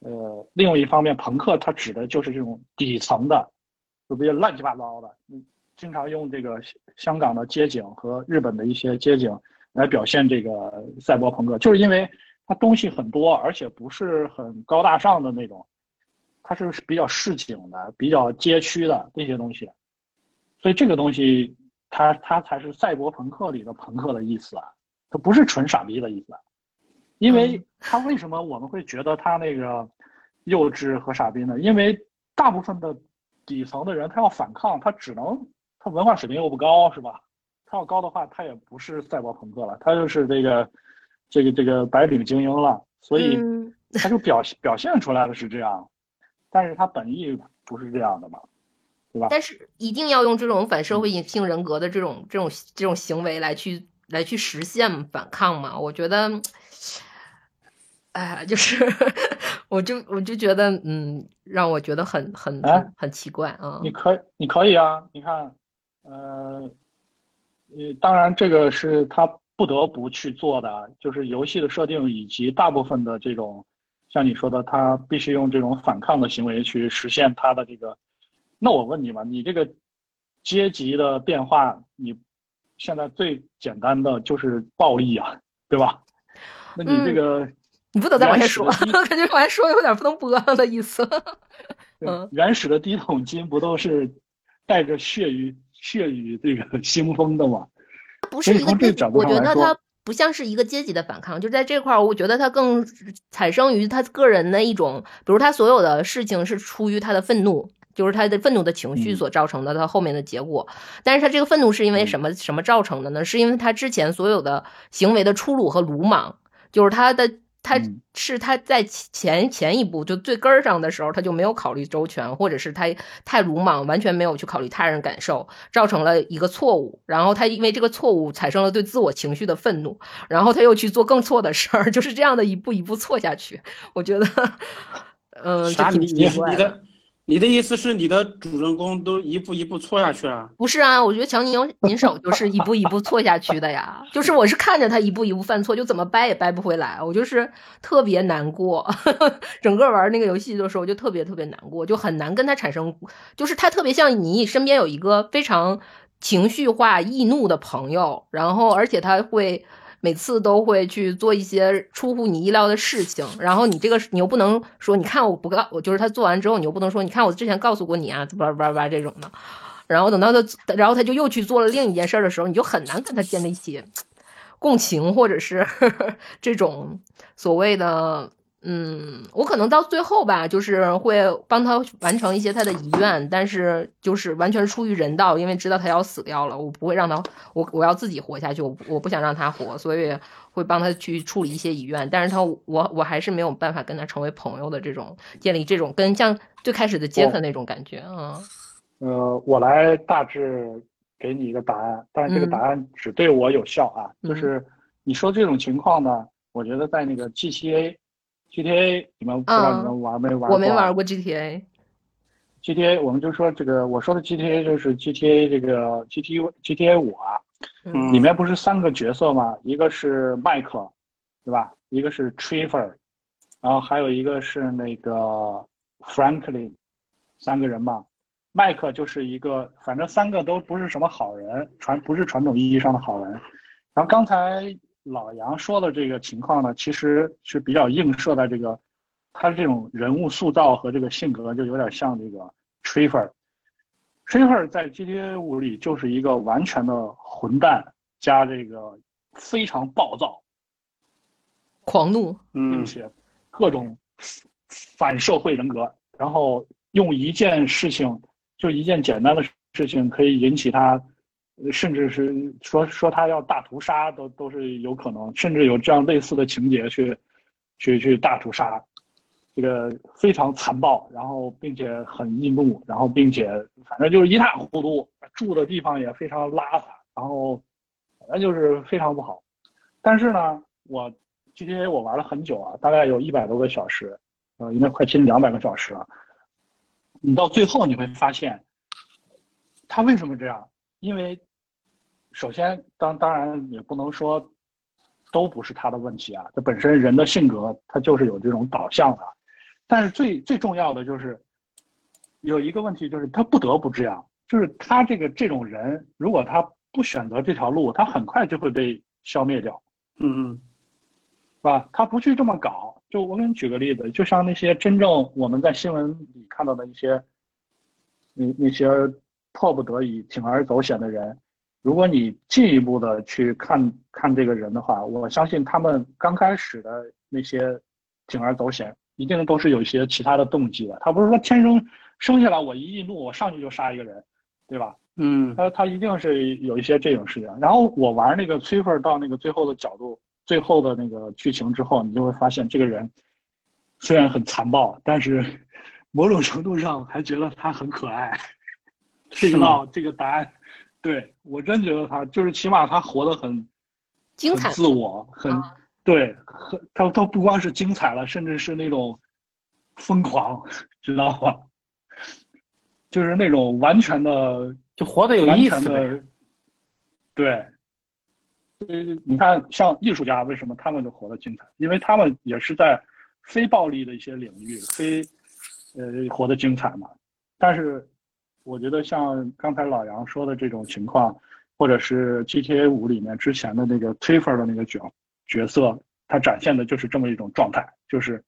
[SPEAKER 3] 呃，另外一方面，朋克它指的就是这种底层的，就比较乱七八糟的。经常用这个香港的街景和日本的一些街景来表现这个赛博朋克，就是因为它东西很多，而且不是很高大上的那种，它是比较市井的、比较街区的那些东西。所以这个东西，它它才是赛博朋克里的朋克的意思啊，它不是纯傻逼的意思，因为它为什么我们会觉得它那个幼稚和傻逼呢？因为大部分的底层的人他要反抗，他只能他文化水平又不高，是吧？他要高的话，他也不是赛博朋克了，他就是这个这个这个白领精英了，所以他就表现表现出来的是这样，但是他本意不是这样的嘛。
[SPEAKER 1] 但是一定要用这种反社会性人格的这种这种这种行为来去来去实现反抗嘛？我觉得，哎，就是 我就我就觉得，嗯，让我觉得很很很很奇怪啊！
[SPEAKER 3] 你可以你可以啊，你看，呃，呃，当然这个是他不得不去做的，就是游戏的设定以及大部分的这种，像你说的，他必须用这种反抗的行为去实现他的这个。那我问你吧，你这个阶级的变化，你现在最简单的就是暴力啊，对吧？那你这个
[SPEAKER 1] 你不能再往下说，感觉往下说有点不能播的意思。嗯，
[SPEAKER 3] 原始的第一桶金不都是带着血与血与这个 腥风的吗？
[SPEAKER 1] 不是一个阶级，我觉得它不像是一个阶级的反抗，就在这块儿，我觉得它更产生于他个人的一种，比如他所有的事情是出于他的愤怒。就是他的愤怒的情绪所造成的，他后面的结果。但是他这个愤怒是因为什么什么造成的呢？是因为他之前所有的行为的粗鲁和鲁莽，就是他的他
[SPEAKER 3] 嗯
[SPEAKER 1] 是他在前前一步就最根儿上的时候，他就没有考虑周全，或者是他太鲁莽，完全没有去考虑他人感受，造成了一个错误。然后他因为这个错误产生了对自我情绪的愤怒，然后他又去做更错的事儿，就是这样的一步一步错下去。我觉得，嗯，
[SPEAKER 2] 啥？你你
[SPEAKER 1] 挺奇怪
[SPEAKER 2] 你的你的意思是你的主人公都一步一步错下去了？
[SPEAKER 1] 不是啊，我觉得强尼银手就是一步一步错下去的呀。就是我是看着他一步一步犯错，就怎么掰也掰不回来，我就是特别难过。整个玩那个游戏的时候，就特别特别难过，就很难跟他产生，就是他特别像你身边有一个非常情绪化、易怒的朋友，然后而且他会。每次都会去做一些出乎你意料的事情，然后你这个你又不能说，你看我不告我就是他做完之后，你又不能说，你看我之前告诉过你啊，叭叭叭这种的，然后等到他，然后他就又去做了另一件事的时候，你就很难跟他建立一些共情，或者是 这种所谓的。嗯，我可能到最后吧，就是会帮他完成一些他的遗愿，但是就是完全出于人道，因为知道他要死掉了，我不会让他，我我要自己活下去，我我不想让他活，所以会帮他去处理一些遗愿，但是他我我还是没有办法跟他成为朋友的这种建立这种跟像最开始的杰克那种感觉，嗯，
[SPEAKER 3] 呃，我来大致给你一个答案，但是这个
[SPEAKER 1] 嗯
[SPEAKER 3] 答案只对我有效啊。
[SPEAKER 1] 嗯
[SPEAKER 3] 就是你说这种情况呢，我觉得在那个 GTA。GTA，你们不知道你们玩没玩过？
[SPEAKER 1] 我没玩过 GTA。
[SPEAKER 3] GTA，我们就说这个，我说的 GTA 就是 GTA 这个 GTA GTA 五啊，
[SPEAKER 1] 嗯
[SPEAKER 3] 里面不是三个角色吗？一个是麦克，对吧？一个是 Trevor，然后还有一个是那个 Franklin，三个人嘛。麦克就是一个，反正三个都不是什么好人，传不是传统意义上的好人。然后刚才老杨说的这个情况呢，其实是比较映射在这个他这种人物塑造和这个性格，就有点像这个 Trevor。Trevor 在 GTA 五里就是一个完全的混蛋加这个非常暴躁，
[SPEAKER 1] 狂怒，
[SPEAKER 2] 嗯
[SPEAKER 3] 并且各种反社会人格，然后用一件事情，就一件简单的事情，可以引起他，呃甚至是说说他要大屠杀都都是有可能，甚至有这样类似的情节去，去去大屠杀，这个非常残暴，然后并且很易怒，然后并且反正就是一塌糊涂，住的地方也非常邋遢，然后反正就是非常不好。但是呢，我 GTA 我玩了很久啊，大概有一百多个小时，呃，应该快接近两百个小时了。你到最后你会发现，他为什么这样？因为首先，当当然也不能说都不是他的问题啊，这本身人的性格他就是有这种导向的。但是最最重要的就是有一个问题，就是他不得不这样，就是他这个这种人，如果他不选择这条路，他很快就会被消灭掉。
[SPEAKER 2] 嗯嗯
[SPEAKER 3] 是吧？他不去这么搞，就我给你举个例子，就像那些真正我们在新闻里看到的一些，那那些迫不得已铤而走险的人，如果你进一步的去看看这个人的话，我相信他们刚开始的那些铤而走险，一定都是有一些其他的动机的。他不是说天生生下来我一易怒我上去就杀一个人，对吧？
[SPEAKER 2] 嗯
[SPEAKER 3] 他他一定是有一些这种事情。然后我玩那个崔粉到那个最后的角度，最后的那个剧情之后，你就会发现这个人虽然很残暴，但是 某种程度上还觉得他很可爱。这个
[SPEAKER 2] 是吗
[SPEAKER 3] 道这个答案，对我真觉得他就是起码他活得很
[SPEAKER 1] 精彩
[SPEAKER 3] 自我，很
[SPEAKER 1] 啊
[SPEAKER 3] 对，很他他不光是精彩了，甚至是那种疯狂，知道吗？就是那种完全的
[SPEAKER 2] 就活得有
[SPEAKER 3] 完
[SPEAKER 2] 意思呗。
[SPEAKER 3] 全的，对，呃，你看，像艺术家为什么他们就活得精彩？因为他们也是在非暴力的一些领域，非呃活得精彩嘛。但是，我觉得像刚才老杨说的这种情况，或者是 GTA 五里面之前的那个 t r i f e r 的那个角角色，他展现的就是这么一种状态，就是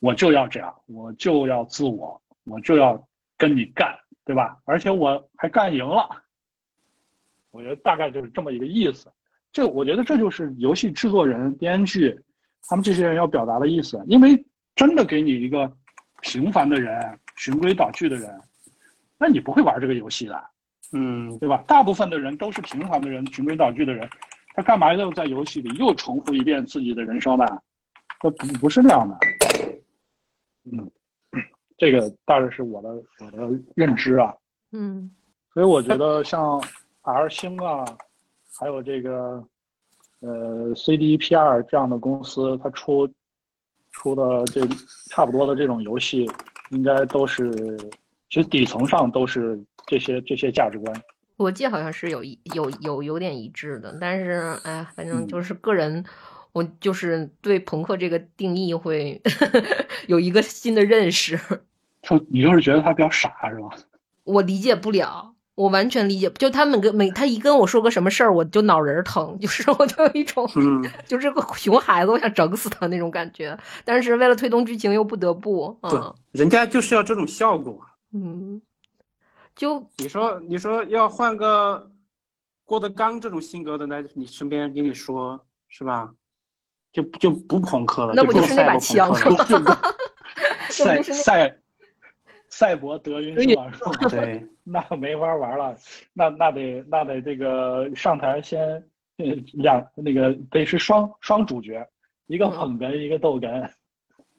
[SPEAKER 3] 我就要这样，我就要自我，我就要跟你干，对吧？而且我还干赢了。我觉得大概就是这么一个意思。这我觉得这就是游戏制作人、编剧他们这些人要表达的意思。因为真的给你一个平凡的人、循规蹈矩的人，那你不会玩这个游戏的，
[SPEAKER 2] 嗯
[SPEAKER 3] 对吧？大部分的人都是平凡的人、循规蹈矩的人，他干嘛要在游戏里又重复一遍自己的人生呢？那不不是那样的。嗯，这个大概是我的我的认知啊。
[SPEAKER 1] 嗯
[SPEAKER 3] 所以我觉得像 R 星啊，还有这个呃 CDPR 这样的公司，它出出的这差不多的这种游戏，应该都是其实底层上都是这些这些价值观。
[SPEAKER 1] 逻辑好像是有一有有有点一致的，但是哎呀，反正
[SPEAKER 3] 嗯
[SPEAKER 1] 就是个人，我就是对朋克这个定义会 有一个新的认识，
[SPEAKER 3] 就你就是觉得他比较傻是吧？
[SPEAKER 1] 我理解不了。我完全理解，就他们跟每他一跟我说个什么事儿，我就脑仁儿疼，就是我就有一种，
[SPEAKER 2] 嗯，
[SPEAKER 1] 就是个熊孩子，我想整死他那种感觉。但是为了推动剧情，又不得不，
[SPEAKER 2] 对
[SPEAKER 1] 嗯
[SPEAKER 2] 人家就是要这种效果。
[SPEAKER 1] 嗯，就
[SPEAKER 2] 你说你说要换个郭德纲这种性格的，来你身边跟你说是吧？就就不朋克了，
[SPEAKER 1] 那不
[SPEAKER 2] 就
[SPEAKER 1] 就是那把
[SPEAKER 2] 赛博朋克了
[SPEAKER 3] 赛赛赛博德云是吧？是吧？
[SPEAKER 2] 对，
[SPEAKER 3] 那没法玩了，那那得那得这个上台先呃两那个得是双双主角，一个
[SPEAKER 1] 嗯
[SPEAKER 3] 捧哏，一个逗哏。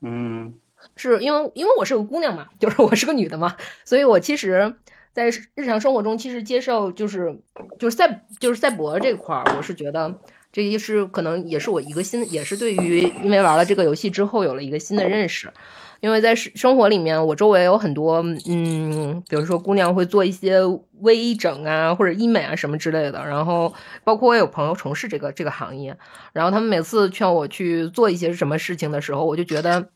[SPEAKER 2] 嗯
[SPEAKER 1] 是因为因为我是个姑娘嘛，就是 我是个女的嘛，所以我其实，在日常生活中，其实接受就是就是赛就是赛博这块儿，我是觉得这也是可能也是我一个新，也是对于因为玩了这个游戏之后有了一个新的认识。因为在生生活里面，我周围有很多，嗯，比如说姑娘会做一些微整啊，或者医美啊什么之类的。然后，包括我有朋友从事这个这个行业，然后他们每次劝我去做一些什么事情的时候，我就觉得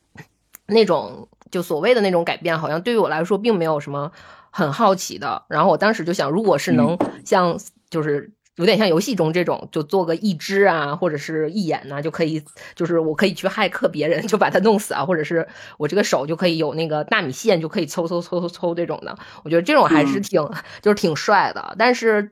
[SPEAKER 1] 那种就所谓的那种改变，好像对于我来说并没有什么很好奇的。然后我当时就想，如果是能像就是有点像游戏中这种，就做个一只啊，或者是一眼呐、就可以，就是我可以去骇客别人，就把他弄死啊，或者是我这个手就可以有那个纳米线，就可以抽抽抽抽抽这种的。我觉得这种还是
[SPEAKER 2] 嗯
[SPEAKER 1] 挺、就是挺帅的，但是。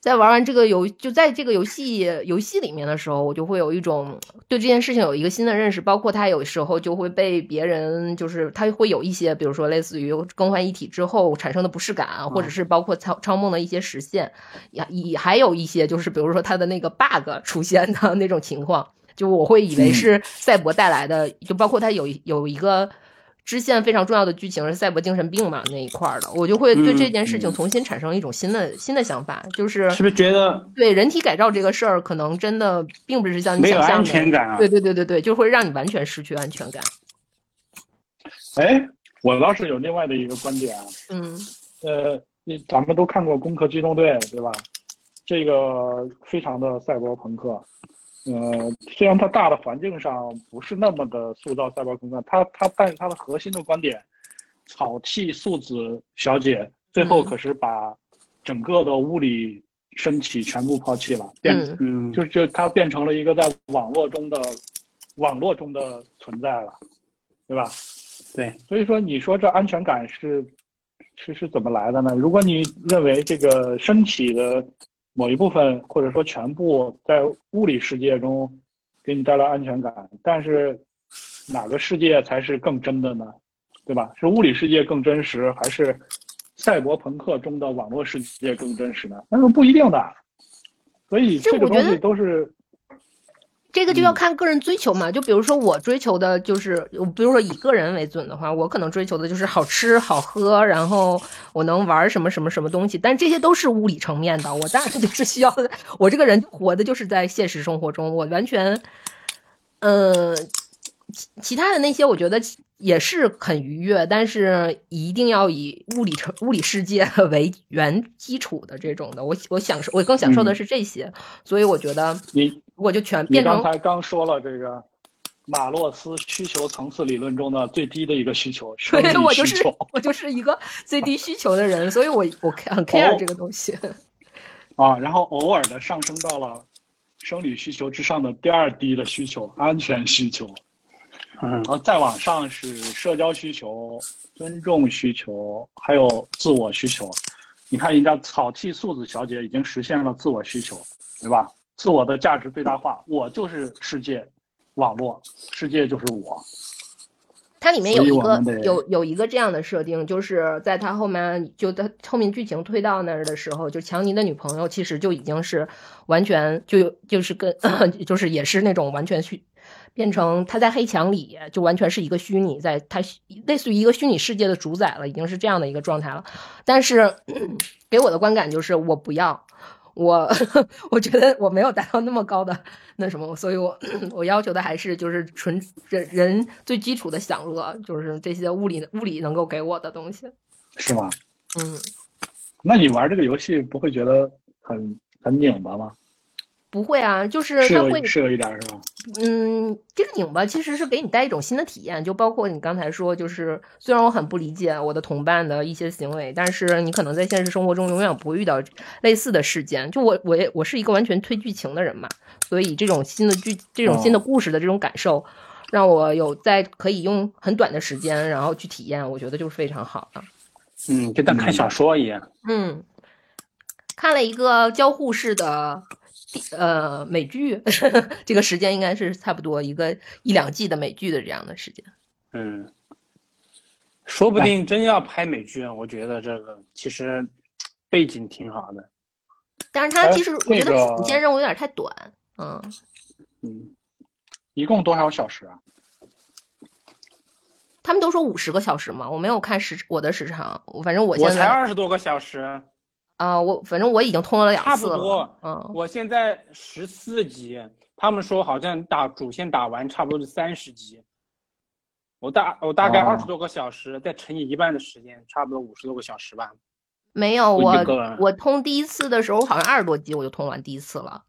[SPEAKER 1] 在玩完这个游，就在这个游戏游戏里面的时候，我就会有一种对这件事情有一个新的认识，包括他有时候就会被别人，就是他会有一些，比如说类似于更换一体之后产生的不适感，或者是包括超超梦的一些实现，也也还有一些就是比如说他的那个 bug 出现的那种情况，就我会以为是赛博带来的，就包括他有有一个。支线非常重要的剧情是赛博精神病嘛那一块儿的，我就会对这件事情
[SPEAKER 3] 嗯
[SPEAKER 1] 重新产生一种新的新的想法，就是
[SPEAKER 2] 是不是觉得
[SPEAKER 1] 对人体改造这个事儿，可能真的并不是像你
[SPEAKER 2] 没有安
[SPEAKER 1] 想象的，
[SPEAKER 2] 全感啊？
[SPEAKER 1] 对对对对对，就会让你完全失去安全感。
[SPEAKER 3] 哎，我倒是有另外的一个观点啊，
[SPEAKER 1] 嗯
[SPEAKER 3] 呃，你咱们都看过《攻壳机动队》对吧？这个非常的赛博朋克，呃，虽然它大的环境上不是那么的塑造赛博朋克，它它但是它的核心的观点，草剃素子小姐最后
[SPEAKER 1] 嗯
[SPEAKER 3] 可是把整个的物理身体全部抛弃了，变
[SPEAKER 1] 嗯
[SPEAKER 2] 嗯，
[SPEAKER 3] 就就它变成了一个在网络中的网络中的存在了，对吧？
[SPEAKER 2] 对，
[SPEAKER 3] 所以说，你说这安全感是是是怎么来的呢？如果你认为这个身体的某一部分或者说全部在物理世界中给你带来安全感，但是哪个世界才是更真的呢？对吧？是物理世界更真实，还是赛博朋克中的网络世界更真实呢？那是不一定的。所以这个东西都是
[SPEAKER 1] 这个就要看个人追求嘛。就比如说我追求的就是，比如说以个人为准的话，我可能追求的就是好吃好喝，然后我能玩什么什么什么东西，但这些都是物理层面的。我当然就是需要的，我这个人活的就是在现实生活中，我完全，呃，其其他的那些我觉得也是很愉悦，但是一定要以物理成物理世界为原基础的这种的。我我享受，我更享受的是这些，所以我觉得
[SPEAKER 3] 你
[SPEAKER 1] 我就全
[SPEAKER 3] 你
[SPEAKER 1] 变成你
[SPEAKER 3] 刚才刚说了这个马洛斯需求层次理论中的最低的一个需求，生
[SPEAKER 1] 对我就是
[SPEAKER 3] 需求
[SPEAKER 1] 我就是一个最低需求的人，所以我我很 care 这个东西。
[SPEAKER 3] 啊，然后偶尔的上升到了生理需求之上的第二低的需求，安全需求，
[SPEAKER 2] 嗯
[SPEAKER 3] 然后再往上是社交需求、尊重需求，还有自我需求。你看人家草剃素子小姐已经实现了自我需求，对吧？自我的价值最大化，我就是世界，网络世界就是我。
[SPEAKER 1] 它里面有一个有有一个这样的设定，就是在他后面就他后面剧情推到那儿的时候，就强尼的女朋友其实就已经是完全就有就是跟 就是也是那种完全虚变成他在黑墙里就完全是一个虚拟，在他类似于一个虚拟世界的主宰了，已经是这样的一个状态了。但是 给我的观感就是我不要。我 我觉得我没有达到那么高的那什么，所以我我要求的还是就是纯人人最基础的享乐，就是这些物理物理能够给我的东西。
[SPEAKER 3] 是吗？
[SPEAKER 1] 嗯，
[SPEAKER 3] 那你玩这个游戏不会觉得很很拧巴吗？
[SPEAKER 1] 不会啊，就是
[SPEAKER 3] 是
[SPEAKER 1] 它会
[SPEAKER 3] 有是有一点是吧？
[SPEAKER 1] 嗯，这个拧巴其实是给你带一种新的体验，就包括你刚才说，就是虽然我很不理解我的同伴的一些行为，但是你可能在现实生活中永远不会遇到类似的事件。就我我也我是一个完全推剧情的人嘛，所以这种新的剧这种新的故事的这种感受，让我有在可以用很短的时间然后去体验，我觉得就是非常好的。
[SPEAKER 2] 嗯，就当看小说一样。
[SPEAKER 1] 嗯，看了一个交互式的。呃，美剧 这个时间应该是差不多一个一两季的美剧的这样的时间。
[SPEAKER 2] 嗯，说不定真要拍美剧，我觉得这个其实背景挺好的。
[SPEAKER 1] 但是它其实我觉得
[SPEAKER 3] 那个
[SPEAKER 1] 主线任务有点太短。嗯
[SPEAKER 2] 嗯，
[SPEAKER 3] 一共多少小时啊？
[SPEAKER 1] 他们都说五十个小时嘛，我没有看时我的时长，我反正我
[SPEAKER 2] 我才
[SPEAKER 1] 现在
[SPEAKER 2] 二十多个小时，
[SPEAKER 1] 啊、我反正我已经通了两
[SPEAKER 2] 差
[SPEAKER 1] 次了。
[SPEAKER 2] 不多。
[SPEAKER 1] 嗯，
[SPEAKER 2] 我现在十四级，他们说好像打主线打完差不多是三十级。我大我大概
[SPEAKER 3] 哦
[SPEAKER 2] 二十多个小时，再乘以一半的时间，差不多五十多个小时吧。
[SPEAKER 1] 没有
[SPEAKER 2] 我
[SPEAKER 1] 我通第一次的时候好像二十多级我就通完第一次了。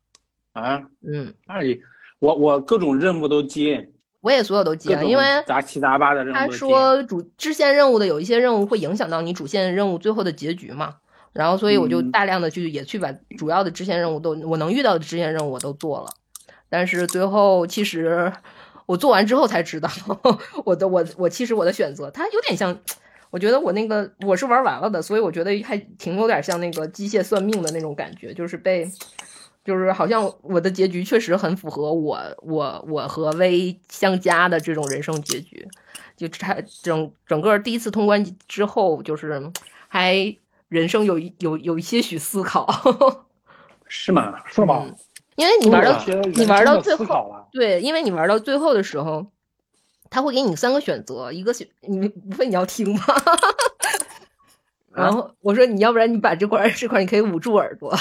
[SPEAKER 2] 啊，
[SPEAKER 1] 嗯，
[SPEAKER 2] 那里我我各种任务都接，
[SPEAKER 1] 我也所有都接了，因为
[SPEAKER 2] 杂七杂八的任务
[SPEAKER 1] 他。说主支线任务的有一些任务会影响到你主线任务最后的结局嘛，然后所以我就
[SPEAKER 2] 嗯
[SPEAKER 1] 大量的去也去把主要的支线任务都我能遇到的支线任务我都做了，但是最后其实我做完之后才知道我的我我其实我的选择它有点像，我觉得我那个我是玩完了的，所以我觉得还挺有点像那个机械算命的那种感觉，就是被。就是好像我的结局确实很符合我我我和薇相加的这种人生结局，就差整整个第一次通关之后，就是还人生有一有有一些许思考，
[SPEAKER 2] 是吗？
[SPEAKER 3] 是吗？
[SPEAKER 1] 嗯因为你玩到你玩到最后，对，因为你玩到最后的时候，他会给你三个选择，一个选你不会你要听吗？然后我说你要不然你把这块这块你可以捂住耳朵，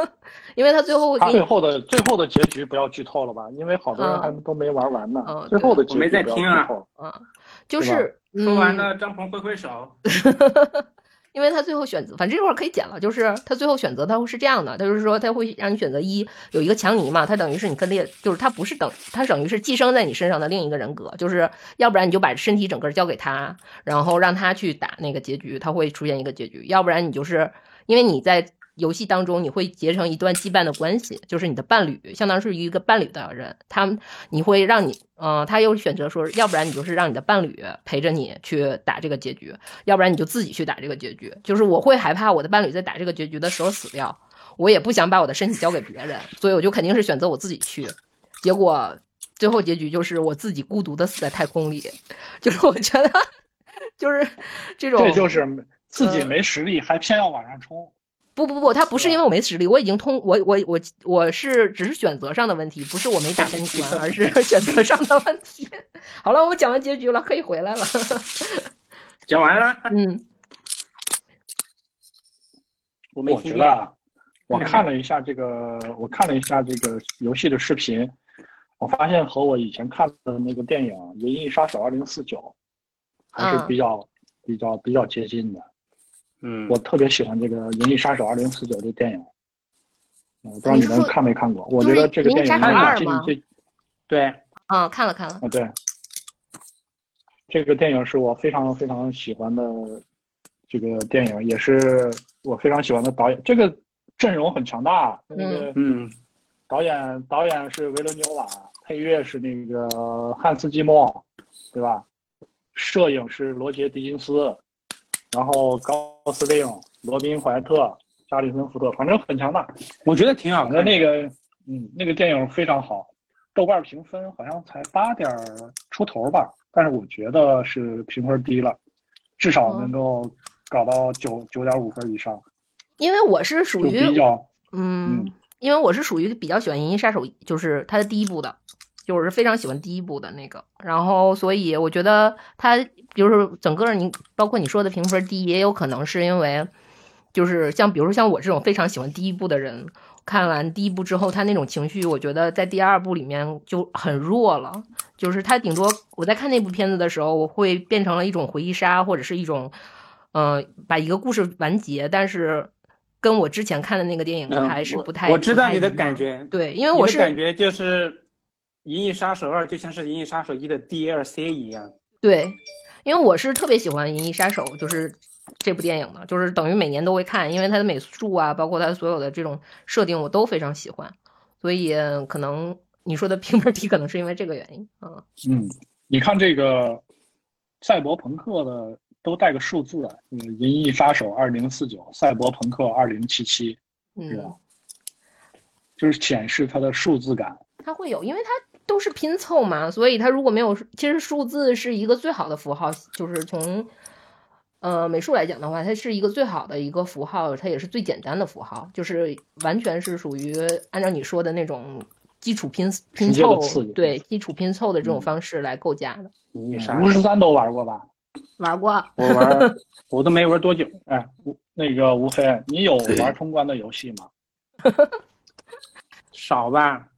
[SPEAKER 1] 因为他最后会
[SPEAKER 3] 他最
[SPEAKER 1] 给你
[SPEAKER 3] 后的最后的结局不要剧透了吧？因为好多人还都没玩完呢。
[SPEAKER 1] 嗯
[SPEAKER 3] 最后的结
[SPEAKER 2] 我没
[SPEAKER 3] 局不要
[SPEAKER 2] 在听啊。
[SPEAKER 1] 啊，就是嗯
[SPEAKER 2] 说完了，张鹏挥挥手。
[SPEAKER 1] 因为他最后选择，反正这块儿可以剪了，就是他最后选择他会是这样的，他就是说他会让你选择一有一个强尼嘛，他等于是你分裂，就是他不是等，他等于是寄生在你身上的另一个人格，就是要不然你就把身体整个交给他，然后让他去打那个结局，他会出现一个结局，要不然你就是因为你在游戏当中你会结成一段羁绊的关系，就是你的伴侣，相当于是一个伴侣的人，他你会让你，嗯、他又选择说，要不然你就是让你的伴侣陪着你去打这个结局，要不然你就自己去打这个结局。就是我会害怕我的伴侣在打这个结局的时候死掉，我也不想把我的身体交给别人，所以我就肯定是选择我自己去。结果最后结局就是我自己孤独的死在太空里，就是我觉得 就是这种，
[SPEAKER 3] 这就是自己
[SPEAKER 1] 呃
[SPEAKER 3] 没实力还偏要往上冲。
[SPEAKER 1] 不不不，他不是因为我没实力，我已经通，我我我我是只是选择上的问题，不是我没打通关，而是 选择上的问题。好了，我讲完结局了，可以回来了。
[SPEAKER 2] 讲完了，
[SPEAKER 1] 嗯
[SPEAKER 2] 我没
[SPEAKER 3] 我
[SPEAKER 2] 听见。
[SPEAKER 3] 觉得啊，我看了一下这个，我看了一下这个游戏的视频，我发现和我以前看的那个电影《银翼杀手二零四九》还是
[SPEAKER 1] 嗯
[SPEAKER 3] 比较、比较比较接近的。
[SPEAKER 2] 嗯，
[SPEAKER 3] 我特别喜欢这个《银翼杀手二零四九》这电影，嗯我不知道你们看没看过？我觉得这个电影能
[SPEAKER 1] 二吗
[SPEAKER 3] 进这
[SPEAKER 2] 对，
[SPEAKER 1] 啊，看了看了，
[SPEAKER 3] 啊，对，这个电影是我非常非常喜欢的这个电影，也是我非常喜欢的导演。这个阵容很强大，那个
[SPEAKER 2] 嗯
[SPEAKER 3] 导演导演是维伦纽瓦，配乐是那个汉斯季默，对吧？摄影是罗杰狄金斯，然后高司令罗宾怀特、加里森福特，反正很强大。
[SPEAKER 2] 我觉得挺好的。
[SPEAKER 3] 那个，嗯，那个电影非常好。豆瓣评分好像才八点出头吧，但是我觉得是评分低了，至少能够搞到九九点五分以上。
[SPEAKER 1] 因为我是属于
[SPEAKER 3] 比较
[SPEAKER 1] 嗯，因为我是属于比较喜欢《银翼杀手》，就是它的第一部的，就是非常喜欢第一部的那个。然后，所以我觉得它就是整个你包括你说的评分低，也有可能是因为就是像比如说像我这种非常喜欢第一部的人，看完第一部之后，他那种情绪，我觉得在第二部里面就很弱了。就是他顶多我在看那部片子的时候，我会变成了一种回忆杀，或者是一种嗯，把一个故事完结，但是。跟我之前看的那个电影还是不太，
[SPEAKER 2] 我知道你的感觉，
[SPEAKER 1] 对，因为我是
[SPEAKER 2] 感觉就是《银翼杀手二》就像是《银翼杀手一》的 DLC 一样。
[SPEAKER 1] 对，因为我是特别喜欢《银翼杀手》，就是这部电影的，就是等于每年都会看，因为它的美术啊，包括它所有的这种设定，我都非常喜欢，所以可能你说的评分低，可能是因为这个原因
[SPEAKER 3] 啊。嗯，你看这个赛博朋克的。都带个数字啊，嗯，《银翼杀手二零四九》《赛博朋克二零七七》，嗯？就是显示它的数字感。
[SPEAKER 1] 它会有，因为它都是拼凑嘛，所以它如果没有，其实数字是一个最好的符号，就是从呃美术来讲的话，它是一个最好的一个符号，它也是最简单的符号，就是完全是属于按照你说的那种基础拼拼凑，对基础拼凑的这种方式来构架的。
[SPEAKER 2] 银翼
[SPEAKER 3] 五十三都玩过吧？
[SPEAKER 1] 玩过，
[SPEAKER 2] 我玩，我都没玩多久。
[SPEAKER 3] 哎，那个吴飞，你有玩通关的游戏吗？
[SPEAKER 2] 少吧。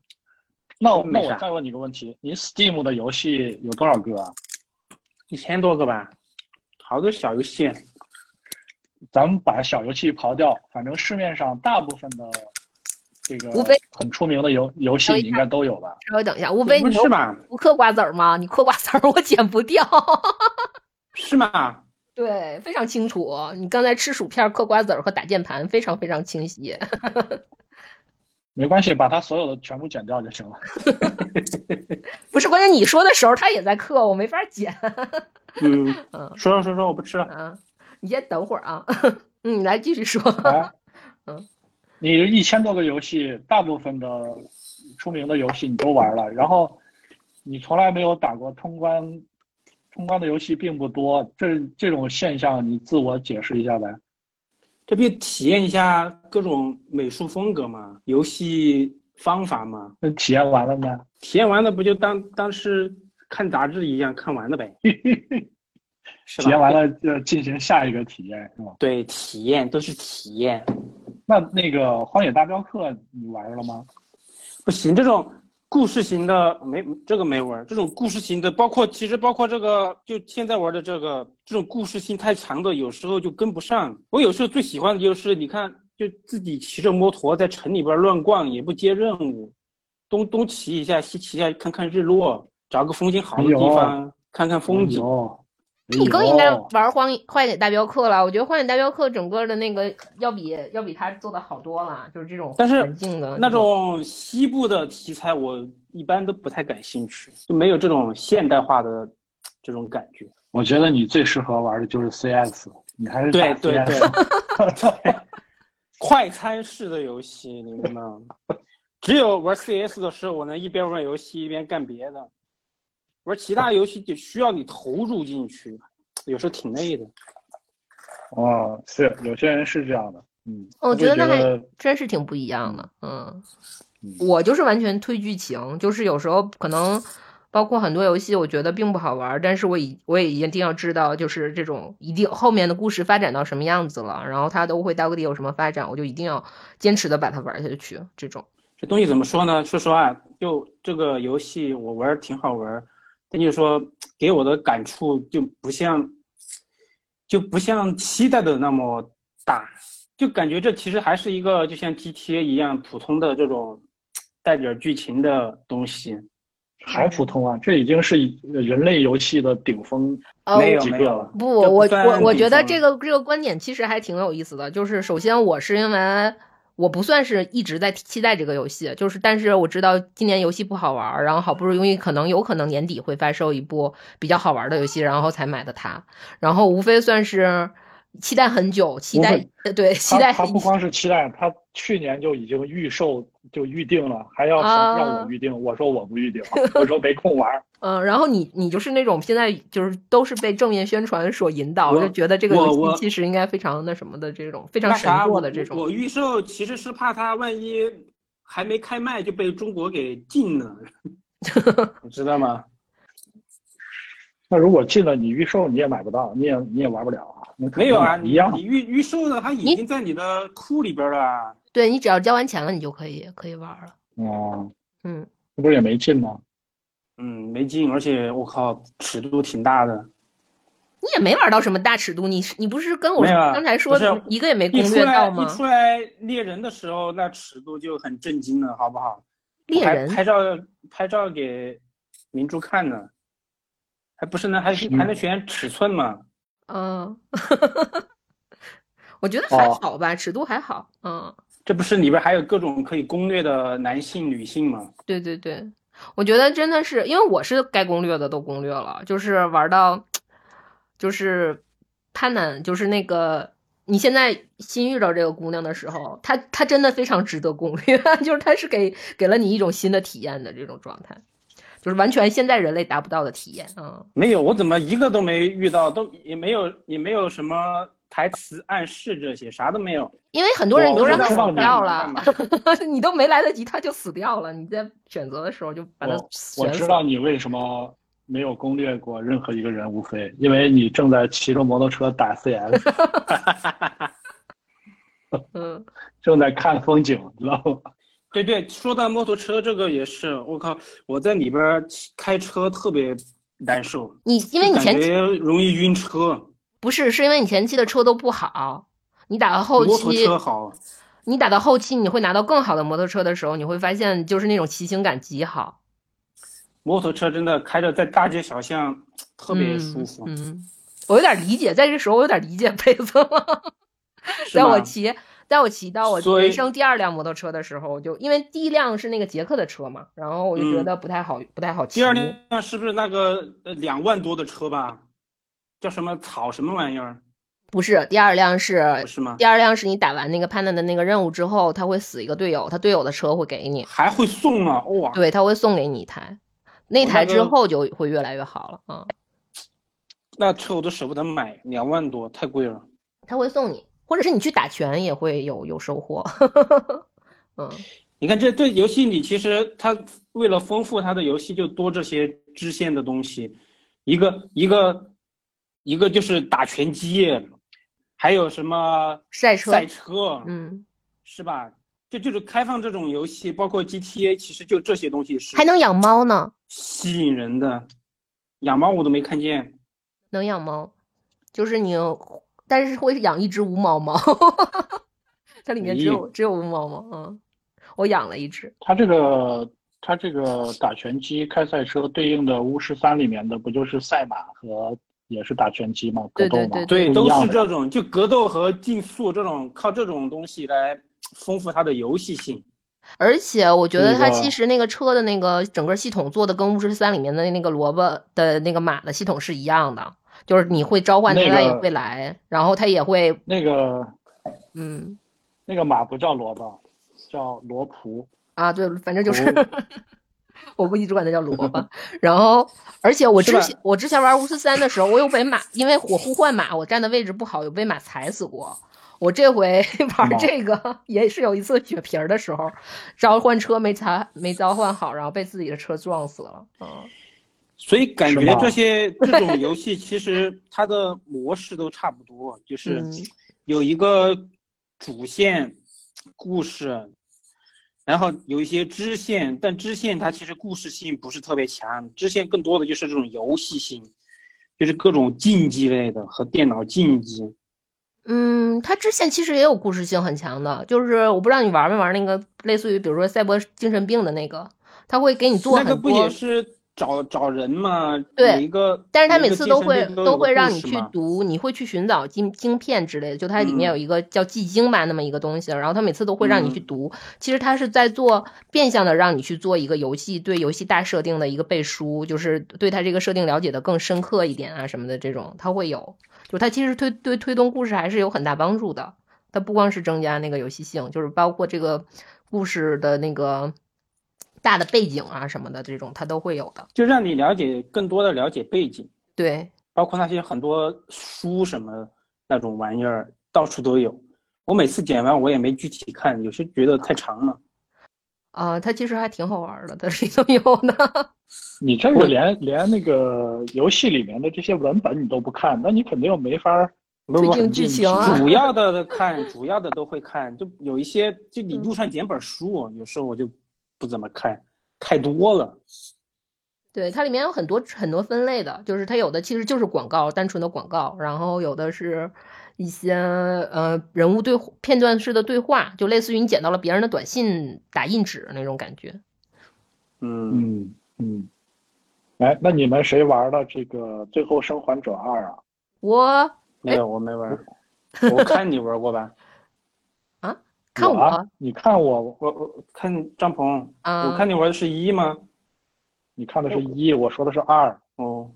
[SPEAKER 3] 那我那我再问你个问题，你 Steam 的游戏有多少个？啊？
[SPEAKER 2] 一千多个吧，好多小游戏。
[SPEAKER 3] 咱们把小游戏刨掉，反正市面上大部分的这个很出名的游游戏，你应该都有吧？
[SPEAKER 1] 稍微等一下，无非，你
[SPEAKER 2] 是吧？
[SPEAKER 1] 不嗑瓜子儿吗？你嗑瓜子儿，我剪不掉。
[SPEAKER 2] 是吗？
[SPEAKER 1] 对，非常清楚。你刚才吃薯片、嗑瓜子儿和打键盘，非常非常清晰。
[SPEAKER 3] 没关系，把他所有的全部剪掉就行了。
[SPEAKER 1] 不是，关键你说的时候他也在嗑，我没法剪。
[SPEAKER 2] 嗯 嗯，说说说，我不吃了。
[SPEAKER 1] 啊，你先等会儿啊。嗯，你来继续说。嗯，
[SPEAKER 3] 你一千多个游戏，大部分的出名的游戏你都玩了，然后你从来没有打过通关。通关的游戏并不多，这这种现象你自我解释一下呗？
[SPEAKER 2] 这不体验一下各种美术风格嘛，游戏方法嘛？
[SPEAKER 3] 那体验完了吗？
[SPEAKER 2] 体验完了不就当当是看杂志一样看完了呗？
[SPEAKER 3] 体验完了就进行下一个体验是吗？
[SPEAKER 2] 对，体验都是体验。
[SPEAKER 3] 那那个《荒野大镖客》你玩了吗？
[SPEAKER 2] 不行，这种。故事型的没这个没玩，这种故事型的，包括其实包括这个，就现在玩的这个，这种故事性太强的，有时候就跟不上。我有时候最喜欢的就是，你看，就自己骑着摩托在城里边乱逛，也不接任务，东东骑一下，西骑一下，看看日落，找个风景好的地方看看风景。
[SPEAKER 1] 你更应该玩《荒荒野大镖客》了，我觉得《荒野大镖客》整个的那个要比要比它做的好多了，就是这种环境的
[SPEAKER 2] 那种西部的题材，我一般都不太感兴趣，就没有这种现代化的这种感觉。
[SPEAKER 3] 我觉得你最适合玩的就是 CS，你还是
[SPEAKER 2] 对对对，快餐式的游戏，你明白吗？只有玩 CS 的时候，我能一边玩游戏一边干别的。玩其他游戏就需要你投入进去，有时候挺累的。
[SPEAKER 3] 哦，是有些人是这样的，嗯，
[SPEAKER 1] 我
[SPEAKER 3] 觉得
[SPEAKER 1] 那还真是挺不一样的，嗯，我就是完全推剧情，就是有时候可能包括很多游戏，我觉得并不好玩，但是我已我也一定要知道，就是这种一定后面的故事发展到什么样子了，然后它都会到底有什么发展，我就一定要坚持的把它玩下去。这种
[SPEAKER 2] 这东西怎么说呢？说实话，就这个游戏我玩挺好玩。那就是说，给我的感触就不像，就不像期待的那么大，就感觉这其实还是一个就像 GTA 一样普通的这种带点剧情的东西，
[SPEAKER 3] 还普通啊！这已经是人类游戏的顶峰，
[SPEAKER 2] 没有没有
[SPEAKER 1] 不，我我我觉得这个这个观点其实还挺有意思的，就是首先我是因为。我不算是一直在期待这个游戏，就是，但是我知道今年游戏不好玩，然后好不容易可能有可能年底会发售一部比较好玩的游戏，然后才买的它。然后无非算是，期待很久，期待对期待
[SPEAKER 3] 他不光是期待，他去年就已经预售就预定了，还要
[SPEAKER 1] 啊
[SPEAKER 3] 让我预定，我说我不预定，我说没空玩儿。
[SPEAKER 1] 嗯，然后你你就是那种现在就是都是被正面宣传所引导，
[SPEAKER 2] 我
[SPEAKER 1] 就觉得这个游戏其实应该非常那什么的这种非常神作的这种。
[SPEAKER 2] 我预售其实是怕它万一还没开卖就被中国给禁了，你知道吗？
[SPEAKER 3] 那如果进了你预售，你也买不到，你也你也玩不了啊。
[SPEAKER 2] 没有啊，你
[SPEAKER 3] 买一样
[SPEAKER 2] 你。预预售的，它已经在你的库里边了。啊
[SPEAKER 1] 对你只要交完钱了，你就可以可以玩了。
[SPEAKER 3] 哦，
[SPEAKER 1] 嗯，
[SPEAKER 3] 这不是也没进吗？
[SPEAKER 2] 嗯，没劲，而且我靠，尺度挺大的。
[SPEAKER 1] 你也没玩到什么大尺度，你是你不是跟我刚才说的一个也没攻略到吗？
[SPEAKER 2] 出来猎人的时候，那尺度就很震惊了，好不好？
[SPEAKER 1] 猎人
[SPEAKER 2] 拍照拍照给明珠看呢，还不是能，还
[SPEAKER 3] 嗯
[SPEAKER 2] 还能选尺寸嘛？
[SPEAKER 1] 嗯，我觉得还
[SPEAKER 3] 哦
[SPEAKER 1] 好吧，尺度还好。嗯，
[SPEAKER 2] 这不是里边还有各种可以攻略的男性、女性吗？
[SPEAKER 1] 对对对，我觉得真的是，因为我是该攻略的都攻略了，就是玩到，就是潘南，就是那个你现在新遇到这个姑娘的时候，她她真的非常值得攻略，就是她是给给了你一种新的体验的这种状态，就是完全现在人类达不到的体验。嗯，
[SPEAKER 2] 没有，我怎么一个都没遇到，都也没有也没有什么台词暗示这些，啥都没有。
[SPEAKER 1] 因为很多人你都让他死掉了，你都没来得及，他就死掉了。你在选择的时候就把他
[SPEAKER 3] 我我知道你为什么没有攻略过任何一个人无非，因为你正在骑着摩托车打 CS，
[SPEAKER 1] 嗯。
[SPEAKER 3] 正在看风景，知道吗？
[SPEAKER 2] 对对，说到摩托车这个也是，我靠，我在里边开车特别难受，
[SPEAKER 1] 你因为你前期
[SPEAKER 2] 感觉容易晕车。
[SPEAKER 1] 不是，是因为你前期的车都不好，你打到后
[SPEAKER 2] 摩托
[SPEAKER 1] 期，
[SPEAKER 2] 车好，
[SPEAKER 1] 你打到后期你会拿到更好的摩托车的时候，你会发现就是那种骑行感极好，
[SPEAKER 2] 摩托车真的开着在大街小巷特别舒服。
[SPEAKER 1] 嗯。嗯，我有点理解，在这时候我有点理解佩子了。
[SPEAKER 2] 是吗
[SPEAKER 1] 在我骑，在我骑到我人生第二辆摩托车的时候，我就因为第一辆是那个捷克的车嘛，然后我就觉
[SPEAKER 2] 嗯
[SPEAKER 1] 得不太好，不太好骑。
[SPEAKER 2] 第二辆是不是那个呃两万多的车吧？叫什么草什么玩意儿？
[SPEAKER 1] 不是，第二辆是
[SPEAKER 2] 是吗？
[SPEAKER 1] 第二辆是你打完那个潘娜的那个任务之后，他会死一个队友，他队友的车会给你。
[SPEAKER 2] 还会送啊！哇，
[SPEAKER 1] 对，他会送给你一台，那台之后就会越来越好了啊、嗯。
[SPEAKER 2] 那车我都舍不得买，两万多太贵了。
[SPEAKER 1] 他会送你，或者是你去打拳也会有有收获。嗯，
[SPEAKER 2] 你看这这游戏里，其实他为了丰富他的游戏，就多这些支线的东西，一个一个一个就是打拳击，还有什么
[SPEAKER 1] 赛车，
[SPEAKER 2] 赛车，
[SPEAKER 1] 嗯，
[SPEAKER 2] 是吧？就就是开放这种游戏，包括 GTA，其实就这些东西是
[SPEAKER 1] 还能养猫呢，
[SPEAKER 2] 吸引人的。养猫我都没看见，
[SPEAKER 1] 能养猫，就是你，但是会养一只无毛猫，它里面只有只有无毛猫，嗯，我养了一只。
[SPEAKER 3] 它这个它这个打拳击、开赛车对应的巫师三里面的不就是赛马和也是打拳击嘛？格斗嘛，
[SPEAKER 1] 对
[SPEAKER 2] 都是这种，就格斗和竞速这种，靠这种东西来丰富它的游戏性。
[SPEAKER 1] 而且我觉得它其实那个车的那个整个系统做的跟巫师三里面的那个萝卜的那个马的系统是一样的，就是你会召唤它，它也会来，然后它也会，
[SPEAKER 3] 那个
[SPEAKER 1] 嗯
[SPEAKER 3] 那个马不叫萝卜，叫罗卜。
[SPEAKER 1] 啊，对，反正就是
[SPEAKER 3] 哦，
[SPEAKER 1] 我不一直管它叫萝卜。然后，而且我之前我之前玩巫师三的时候，我有被马，因为我互换马，我站的位置不好，有被马踩死过。我这回 玩
[SPEAKER 3] 吗
[SPEAKER 1] 这个也是有一次血瓶儿的时候，召唤车没查没召唤好，然后被自己的车撞死了。嗯，
[SPEAKER 2] 所以感觉这些 这种游戏其实它的模式都差不多，就是
[SPEAKER 1] 嗯
[SPEAKER 2] 有一个主线故事，然后有一些支线，但支线它其实故事性不是特别强，支线更多的就是这种游戏性，就是各种竞技类的和电脑竞技。
[SPEAKER 1] 嗯，它支线其实也有故事性很强的，就是我不知道你玩没玩那个类似于比如说赛博精神病的那个，它会给你做
[SPEAKER 2] 那个不
[SPEAKER 1] 很多
[SPEAKER 2] 也是找找人嘛，
[SPEAKER 1] 对
[SPEAKER 2] 一个，
[SPEAKER 1] 但是他
[SPEAKER 2] 每
[SPEAKER 1] 次都会
[SPEAKER 2] 都
[SPEAKER 1] 会让你去读，你会去寻找晶晶片之类的，就它里面
[SPEAKER 2] 嗯
[SPEAKER 1] 有一个叫寂晶吧那么一个东西，然后他每次都会让你去
[SPEAKER 2] 嗯
[SPEAKER 1] 读。其实他是在做变相的让你去做一个游戏对游戏大设定的一个背书，就是对它这个设定了解的更深刻一点啊什么的这种，它会有，就它其实推对推动故事还是有很大帮助的。它不光是增加那个游戏性，就是包括这个故事的那个大的背景啊什么的这种，它都会有的。
[SPEAKER 2] 就让你了解更多的了解背景，
[SPEAKER 1] 对，
[SPEAKER 2] 包括那些很多书什么那种玩意儿，到处都有。我每次剪完我也没具体看，有些觉得太长了。
[SPEAKER 1] 啊、它其实还挺好玩的，它里头有呢。
[SPEAKER 3] 你这个连连那个游戏里面的这些文本你都不看，那你肯定没法儿
[SPEAKER 2] 不不
[SPEAKER 1] 推进剧情啊
[SPEAKER 2] 主要的 看，主要的都会看，就有一些就你路上捡本书，有时候我就不怎么看，太多了。
[SPEAKER 1] 对，它里面有很多很多分类的，就是它有的其实就是广告，单纯的广告，然后有的是一些呃人物对片段式的对话，就类似于你捡到了别人的短信打印纸那种感觉。
[SPEAKER 2] 嗯，
[SPEAKER 3] 嗯嗯。哎，那你们谁玩了这个《最后生还者二》啊？
[SPEAKER 1] 我
[SPEAKER 2] 没有，我没玩，我看你玩过吧？
[SPEAKER 1] 看我
[SPEAKER 3] 啊，你看我，
[SPEAKER 2] 我我看张鹏，
[SPEAKER 1] 啊，
[SPEAKER 2] 我看你玩的是一吗？
[SPEAKER 3] 你看的是一，我说的是二。
[SPEAKER 2] 哦，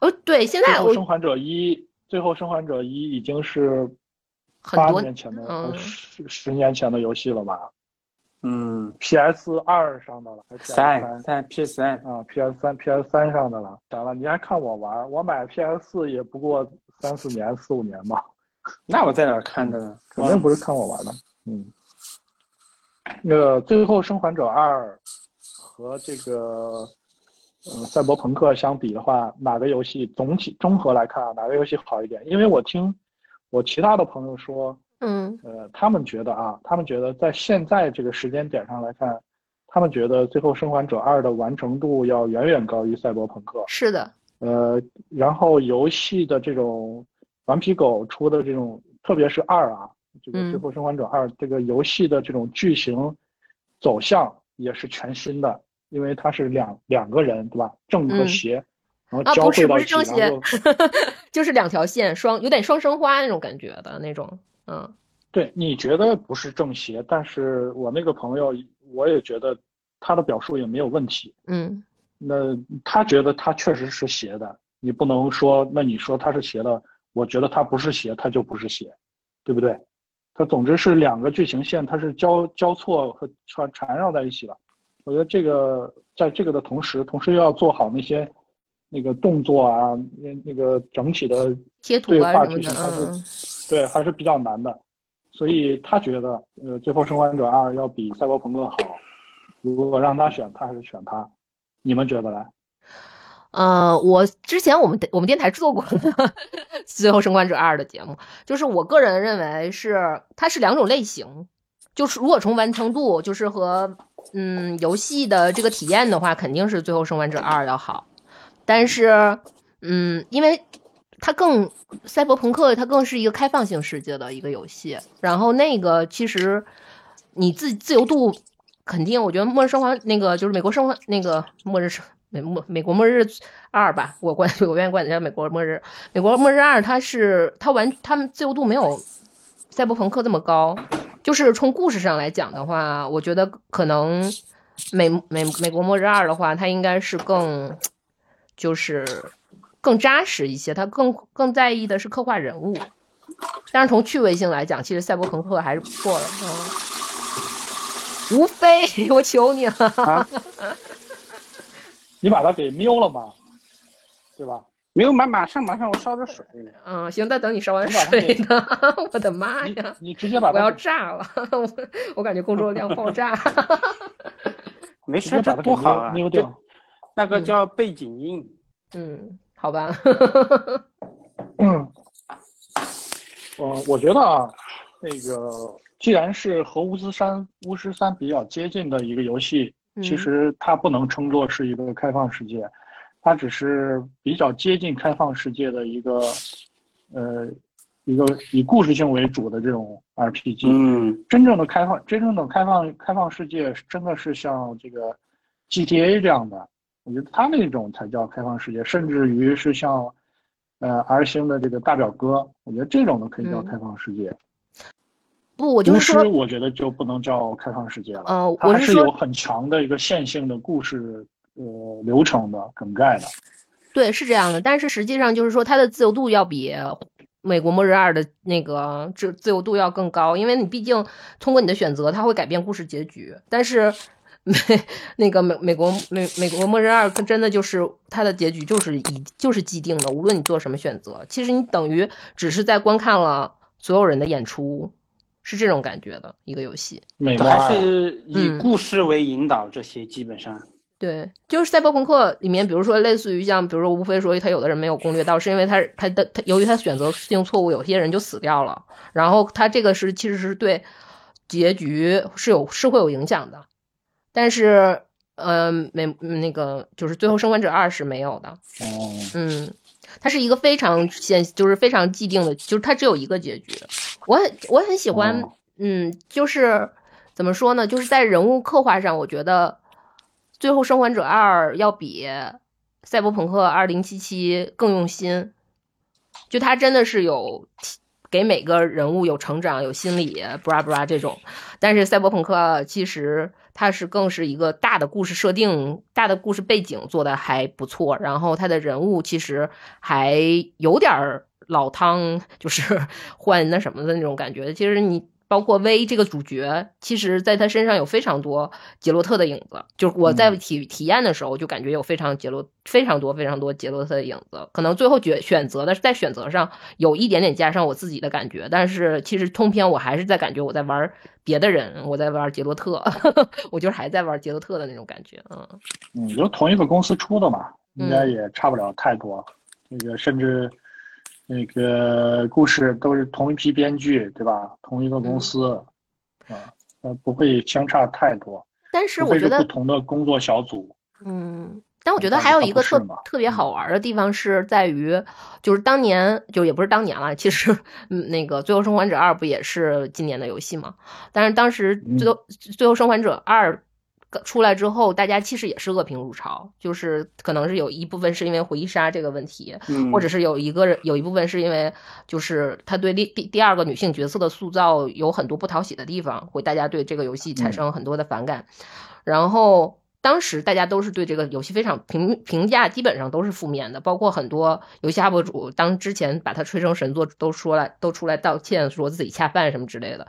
[SPEAKER 1] 哦，对，现在我
[SPEAKER 3] 生还者一，最后生还者一已经是
[SPEAKER 1] 很多
[SPEAKER 3] 八年前的，十十年前的游戏了吧
[SPEAKER 2] 嗯
[SPEAKER 3] ，？PS 二上的了，还是 PS
[SPEAKER 2] 三三 PS 三，
[SPEAKER 3] 啊，PS 三 PS 三上的了。咋了？你还看我玩？我买 PS 四也不过三四年、四五年吧，
[SPEAKER 2] 那我在哪儿看的呢？
[SPEAKER 3] 肯定不是看我玩的。嗯，那个《最后生还者二》和这个呃赛博朋克相比的话，哪个游戏总体综合来看啊，哪个游戏好一点？因为我听我其他的朋友说，
[SPEAKER 1] 嗯
[SPEAKER 3] 呃，他们觉得啊，他们觉得在现在这个时间点上来看，他们觉得《最后生还者二》的完成度要远远高于赛博朋克。
[SPEAKER 1] 是的，
[SPEAKER 3] 呃，然后游戏的这种顽皮狗出的这种，特别是二啊，这个
[SPEAKER 1] 嗯《
[SPEAKER 3] 最后生还者二》这个游戏的这种剧情走向也是全新的，因为它是两两个人，对吧？正和
[SPEAKER 1] 嗯
[SPEAKER 3] 邪，然后
[SPEAKER 1] 啊，
[SPEAKER 3] 交汇到一起，
[SPEAKER 1] 是正邪
[SPEAKER 3] 然后，
[SPEAKER 1] 就是两条线双，有点双生花那种感觉的那种，嗯
[SPEAKER 3] 对，你觉得不是正邪，但是我那个朋友，我也觉得他的表述也没有问题。
[SPEAKER 1] 嗯
[SPEAKER 3] 那他觉得他确实是邪的，你不能说，那你说他是邪的，我觉得它不是邪，它就不是邪，对不对？它总之是两个剧情线，它是交交错和缠缠绕在一起的。我觉得这个在这个的同时，同时又要做好那些那个动作啊，那那个整体的对话剧情还
[SPEAKER 1] 嗯
[SPEAKER 3] 是对还是比较难的，所以他觉得呃《最后生还者二》要比赛博朋克好。如果让他选，他还是选他。你们觉得呢？
[SPEAKER 1] 呃，我之前我们我们电台制作过《最后生还者二》的节目，就是我个人认为是它是两种类型，就是如果从完成度，就是和嗯游戏的这个体验的话，肯定是《最后生还者二》要好，但是嗯，因为它更赛博朋克，它更是一个开放性世界的一个游戏，然后那个其实你自自由度肯定，我觉得《末日生还》那个就是美国生还那个末日生。美末美国末日二吧，我管 我愿意管它叫美国末日。美国末日二，它是它完，他们自由度没有赛博朋克这么高。就是从故事上来讲的话，我觉得可能美美美国末日二的话，它应该是更就是更扎实一些，它更更在意的是刻画人物。但是从趣味性来讲，其实赛博朋克还是不错的。嗯，吴非，我求你了。
[SPEAKER 2] 啊，
[SPEAKER 3] 你把它给瞄了吗？对吧？
[SPEAKER 2] 没有马马上马上我烧点水。
[SPEAKER 1] 嗯，行，那等你烧完水呢。我的妈呀！
[SPEAKER 3] 你直接把
[SPEAKER 1] 我要炸了，我我感觉工作量爆炸。
[SPEAKER 2] 没事，这多好啊！
[SPEAKER 3] 瞄掉。
[SPEAKER 2] 那个叫背景音。
[SPEAKER 1] 嗯，好吧。
[SPEAKER 3] 嗯，呃，我觉得啊，那个既然是和巫师三巫师三比较接近的一个游戏，其
[SPEAKER 1] 嗯
[SPEAKER 3] 实它不能称作是一个开放世界，它只是比较接近开放世界的一个，呃，一个以故事性为主的这种 RPG。
[SPEAKER 2] 嗯
[SPEAKER 3] 真正的开放，真正的开放开放世界，真的是像这个 GTA 这样的，我觉得它那种才叫开放世界，甚至于是像呃 R 星的这个大表哥，我觉得这种的可以叫开放世界。
[SPEAKER 1] 不，我就是说，
[SPEAKER 3] 我觉得就不能叫开放世界了。
[SPEAKER 1] 呃，
[SPEAKER 3] 它还
[SPEAKER 1] 是
[SPEAKER 3] 有很强的一个线性的故事呃流程的梗概的。
[SPEAKER 1] 对，是这样的，但是实际上就是说，它的自由度要比《美国末日二》的那个自自由度要更高，因为你毕竟通过你的选择，它会改变故事结局。但是美 那个美美国美美国末日二真的就是它的结局就是已就是既定的，无论你做什么选择，其实你等于只是在观看了所有人的演出。是这种感觉的一个游戏，
[SPEAKER 2] 还是以故事为引导，这些基本上
[SPEAKER 1] 对，就是赛博朋克里面，比如说类似于像，比如说无非说他有的人没有攻略到，是因为他他的他由于他选择性错误，有些人就死掉了，然后他这个是其实是对结局是有是会有影响的，但是嗯没那个就是最后生还者二是没有的，哦嗯。它是一个非常现，就是非常既定的，就是它只有一个结局。我很我很喜欢，嗯，就是怎么说呢？就是在人物刻画上，我觉得《最后生还者二》要比《赛博朋克2077》更用心。就他真的是有给每个人物有成长、有心理，布拉布拉这种。但是《赛博朋克》其实。它是更是一个大的故事设定，大的故事背景做的还不错，然后他的人物其实还有点老汤，就是 换那什么的那种感觉。其实你。包括威这个主角，其实在他身上有非常多杰洛特的影子。就是我在体体验的时候，就感觉有非常杰洛非常多非常多杰洛特的影子。可能最后选选择的在选择上有一点点加上我自己的感觉，但是其实通篇我还是在感觉我在玩别的人，我在玩杰洛特，我就是还在玩杰洛特的那种感觉。嗯
[SPEAKER 3] 嗯，就同一个公司出的嘛，应该也差不了太多。那个甚至。那个故事都是同一批编剧，对吧？同一个公司，啊，呃，不会相差太多。
[SPEAKER 1] 但是我觉得
[SPEAKER 3] 不同的工作小组。
[SPEAKER 1] 嗯，但我觉得还有一个特特别好玩的地方是在于，就是当年就也不是当年了，其实，嗯，那个《最后生还者二》不也是今年的游戏吗？但是当时《最后最后生还者二》。出来之后，大家其实也是恶评如潮，就是可能是有一部分是因为回忆杀这个问题，或者是有一个有一部分是因为就是他对第第第二个女性角色的塑造有很多不讨喜的地方，会大家对这个游戏产生很多的反感。然后当时大家都是对这个游戏非常评评价，基本上都是负面的，包括很多游戏 UP 主当之前把它吹成神作，都说了都出来道歉，说自己恰饭什么之类的。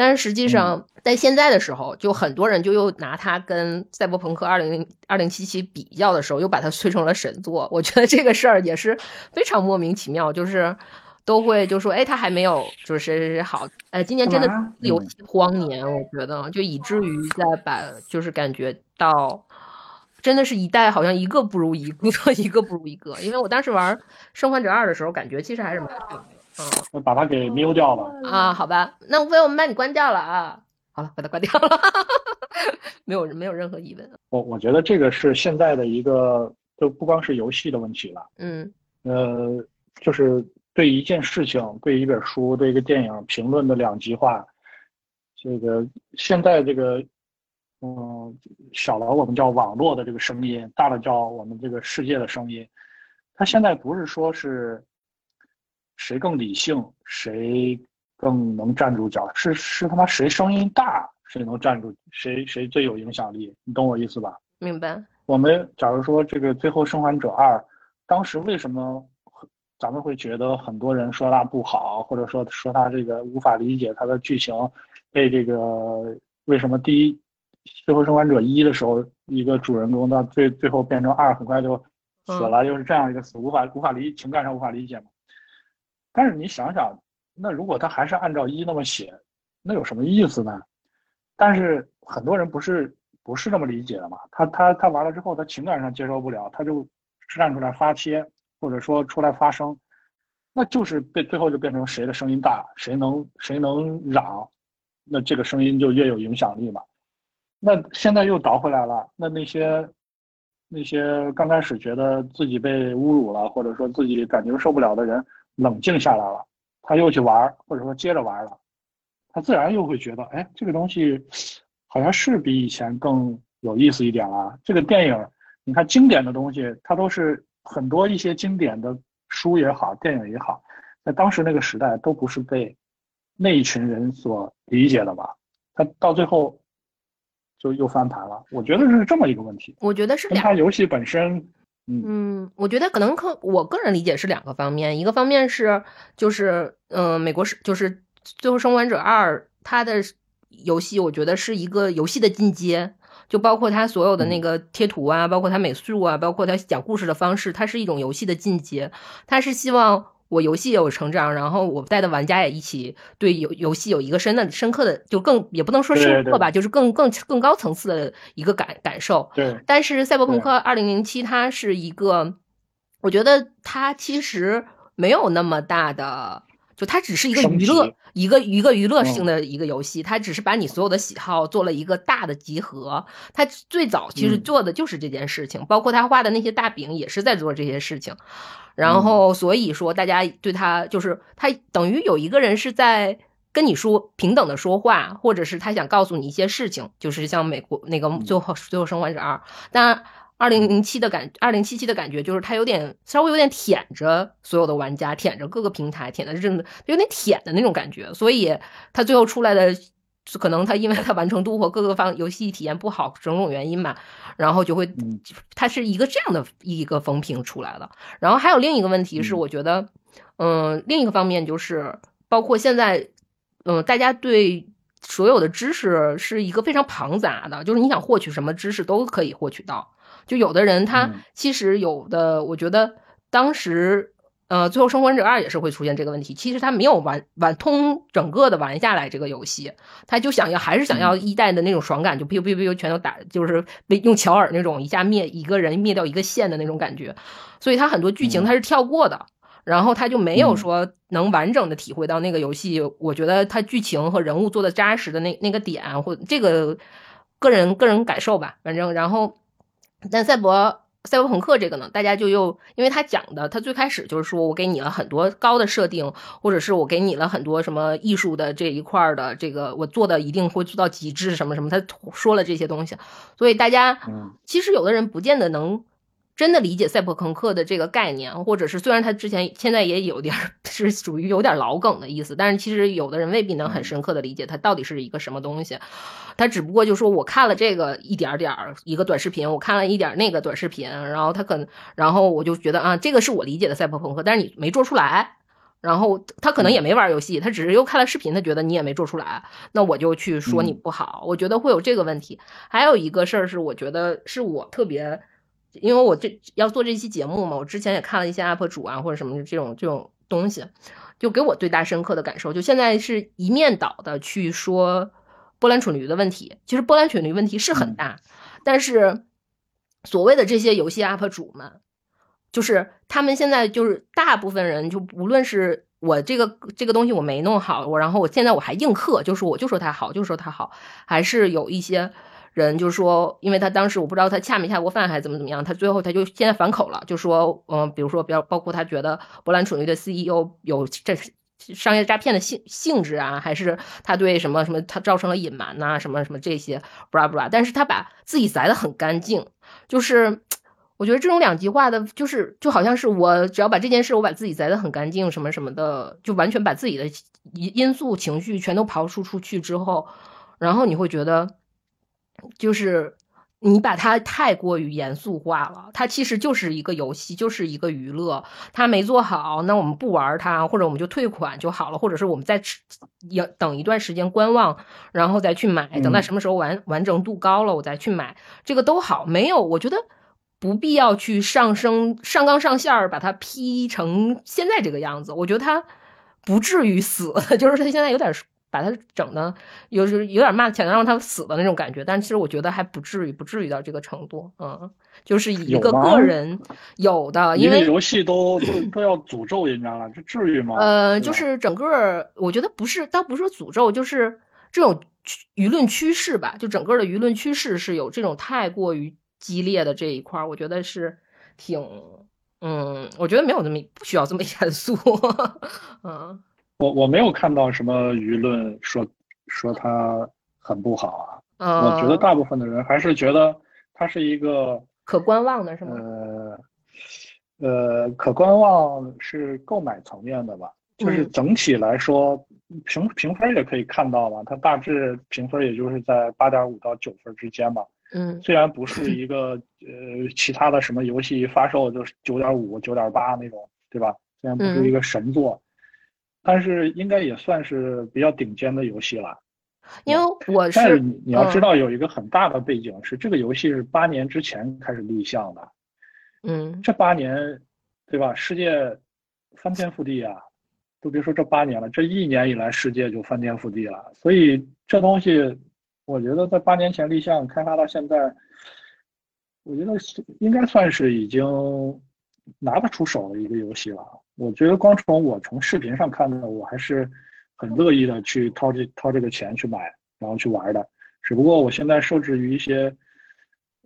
[SPEAKER 1] 但是实际上，在现在的时候，就很多人就又拿它跟《赛博朋克二零二零七七》比较的时候，又把它吹成了神作。我觉得这个事儿也是非常莫名其妙，就是都会就说，哎，他还没有就是谁谁谁好，哎，今年真的游戏荒年，我觉得就以至于在把就是感觉到，真的是一代好像一个不如一个，一个不如一个。因为我当时玩《生还者二》的时候，感觉其实还是蛮好的。
[SPEAKER 3] 嗯，把它给瞄掉了
[SPEAKER 1] 啊？好吧，那无非我们把你关掉了啊。好了，把它关掉了，没有没有任何疑问。
[SPEAKER 3] 我我觉得这个是现在的一个，就不光是游戏的问题了。
[SPEAKER 1] 嗯，
[SPEAKER 3] 呃，就是对一件事情、对一本书、对一个电影评论的两极化。这个现在这个，嗯，小了我们叫网络的这个声音，大了叫我们这个世界的声音。它现在不是说是。谁更理性，谁更能站住脚？是是他妈谁声音大，谁能站住？谁谁最有影响力？你懂我意思吧？
[SPEAKER 1] 明白。
[SPEAKER 3] 我们假如说这个《最后生还者二》，当时为什么咱们会觉得很多人说它不好，或者说说它这个无法理解它的剧情？被这个为什么第一《最后生还者一》的时候，一个主人公到最最后变成二，很快就死了，又是这样一个死，无法无法理情感上无法理解嘛？但是你想想，那如果他还是按照一那么写，那有什么意思呢？但是很多人不是不是这么理解的嘛？他他他完了之后，他情感上接受不了，他就站出来发帖，或者说出来发声，那就是被最后就变成谁的声音大，谁能谁能嚷，那这个声音就越有影响力嘛。那现在又倒回来了，那那些那些刚开始觉得自己被侮辱了，或者说自己感情受不了的人。冷静下来了，他又去玩，或者说接着玩了，他自然又会觉得，哎，这个东西好像是比以前更有意思一点了。这个电影，你看经典的东西，它都是很多一些经典的书也好，电影也好，在当时那个时代都不是被那一群人所理解的吧？他到最后就又翻盘了。我觉得是这么一个问题。
[SPEAKER 1] 我觉得是
[SPEAKER 3] 跟他游戏本身，嗯
[SPEAKER 1] 嗯，我觉得可能可我个人理解是两个方面，一个方面是就是嗯、呃美国是就是《最后生还者二》它的游戏，我觉得是一个游戏的进阶。就包括它所有的那个贴图啊，包括它美术啊，包括它讲故事的方式，它是一种游戏的进阶。它是希望我游戏也有成长，然后我带的玩家也一起对游游戏有一个深的、深刻的，就更也不能说深刻吧，就是更更更高层次的一个感感受。
[SPEAKER 3] 对，
[SPEAKER 1] 但是《赛博朋克2077》它是一个，我觉得它其实没有那么大的。就它只是一个娱乐，一个一个娱乐性的一个游戏，它只是把你所有的喜好做了一个大的集合。它最早其实做的就是这件事情，包括他画的那些大饼也是在做这些事情。然后所以说，大家对他就是他等于有一个人是在跟你说平等的说话，或者是他想告诉你一些事情，就是像美国那个最后最后生还者二，但。二零零七的感，二零七七的感觉就是他有点稍微有点舔着所有的玩家，舔着各个平台，舔的真的有点舔的那种感觉，所以他最后出来的可能他因为他完成度或各个方游戏体验不好种种原因吧，然后就会它是一个这样的一个风评出来了。然后还有另一个问题是，我觉得，嗯，另一个方面就是包括现在，嗯，大家对所有的知识是一个非常庞杂的，就是你想获取什么知识都可以获取到。就有的人他其实有的，我觉得当时呃，最后生还者二也是会出现这个问题。其实他没有玩玩通整个的玩下来这个游戏，他就想要还是想要一代的那种爽感，就 biu biu biu 全都打，就是被用乔尔那种一下灭一个人灭掉一个线的那种感觉。所以他很多剧情他是跳过的，然后他就没有说能完整的体会到那个游戏。我觉得他剧情和人物做的扎实的那那个点，或这个个人个人感受吧，反正然后。但赛博赛博朋克这个呢，大家就又因为他讲的，他最开始就是说我给你了很多高的设定，或者是我给你了很多什么艺术的这一块的这个我做的一定会做到极致什么什么，他说了这些东西，所以大家其实有的人不见得能真的理解赛博朋克的这个概念，或者是虽然他之前现在也有点是属于有点老梗的意思，但是其实有的人未必能很深刻的理解它到底是一个什么东西。他只不过就说我看了这个一点点儿一个短视频，我看了一点那个短视频，然后他可能，然后我就觉得啊，这个是我理解的赛博朋克，但是你没做出来，然后他可能也没玩游戏，他只是又看了视频，他觉得你也没做出来，那我就去说你不好，我觉得会有这个问题。还有一个事儿是，我觉得是我特别，因为我这要做这期节目嘛，我之前也看了一些 UP 主啊或者什么这种这种东西，就给我最大深刻的感受，就现在是一面倒的去说。波兰蠢驴的问题，其实波兰蠢驴问题是很大，但是所谓的这些游戏 UP 主们，就是他们现在就是大部分人，就无论是我这个这个东西我没弄好，我然后我现在我还硬磕，就是我就说它好，就说它好，还是有一些人就是说，因为他当时我不知道他恰没恰过饭还是怎么怎么样，他最后他就现在反口了，就说嗯，比如说比较包括他觉得波兰蠢驴的 CEO 有这。商业诈骗的性性质啊，还是他对什么什么他造成了隐瞒呐，什么什么这些布拉布拉，但是他把自己宰的很干净，就是我觉得这种两极化的，就是就好像是我只要把这件事我把自己宰的很干净，什么什么的，就完全把自己的因因素情绪全都刨出出去之后，然后你会觉得就是。你把它太过于严肃化了，它其实就是一个游戏，就是一个娱乐。它没做好，那我们不玩它，或者我们就退款就好了，或者是我们再要等一段时间观望，然后再去买，等到什么时候完完整度高了，我再去买，这个都好。没有，我觉得不必要去上升上纲上线儿，把它批成现在这个样子。我觉得它不至于死，就是它现在有点。把他整的有时有点骂，想让他死的那种感觉，但其实我觉得还不至于，不至于到这个程度。嗯，就是以一个个人有的，因为
[SPEAKER 3] 游戏都都要诅咒人家了，这至于吗？
[SPEAKER 1] 呃，就是整个，我觉得不是，倒不是说诅咒，就是这种舆论趋势吧。就整个的舆论趋势是有这种太过于激烈的这一块，我觉得是挺，嗯，我觉得没有那么不需要这么严肃，嗯。
[SPEAKER 3] 我我没有看到什么舆论说说他很不好啊，我觉得大部分的人还是觉得他是一个
[SPEAKER 1] 可观望的是吗？
[SPEAKER 3] 呃呃，可观望是购买层面的吧，就是
[SPEAKER 1] 嗯
[SPEAKER 3] 整体来说，评评分也可以看到嘛，它大致评分也就是在八点五到九分之间吧。
[SPEAKER 1] 嗯
[SPEAKER 3] 虽然不是一个呃其他的什么游戏发售就是九点五、九点八那种，对吧？虽然不是一个神作，但是应该也算是比较顶尖的游戏了。
[SPEAKER 1] 因为我
[SPEAKER 3] 但是
[SPEAKER 1] 是
[SPEAKER 3] 你你要知
[SPEAKER 1] 嗯
[SPEAKER 3] 道有一个很大的背景是，这个游戏是八年之前开始立项的，
[SPEAKER 1] 嗯
[SPEAKER 3] 这八年，对吧？世界翻天覆地啊，都别说这八年了，这一年以来世界就翻天覆地了。所以这东西，我觉得在八年前立项开发到现在，我觉得应该算是已经拿得出手的一个游戏了。我觉得光从我从视频上看的，我还是很乐意的去掏这掏这个钱去买，然后去玩的。只不过我现在受制于一些。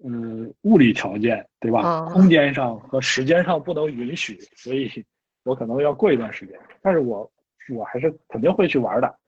[SPEAKER 3] 嗯，物理条件对吧？
[SPEAKER 1] 嗯
[SPEAKER 3] 空间上和时间上不能允许，所以我可能要过一段时间。但是我我还是肯定会去玩的，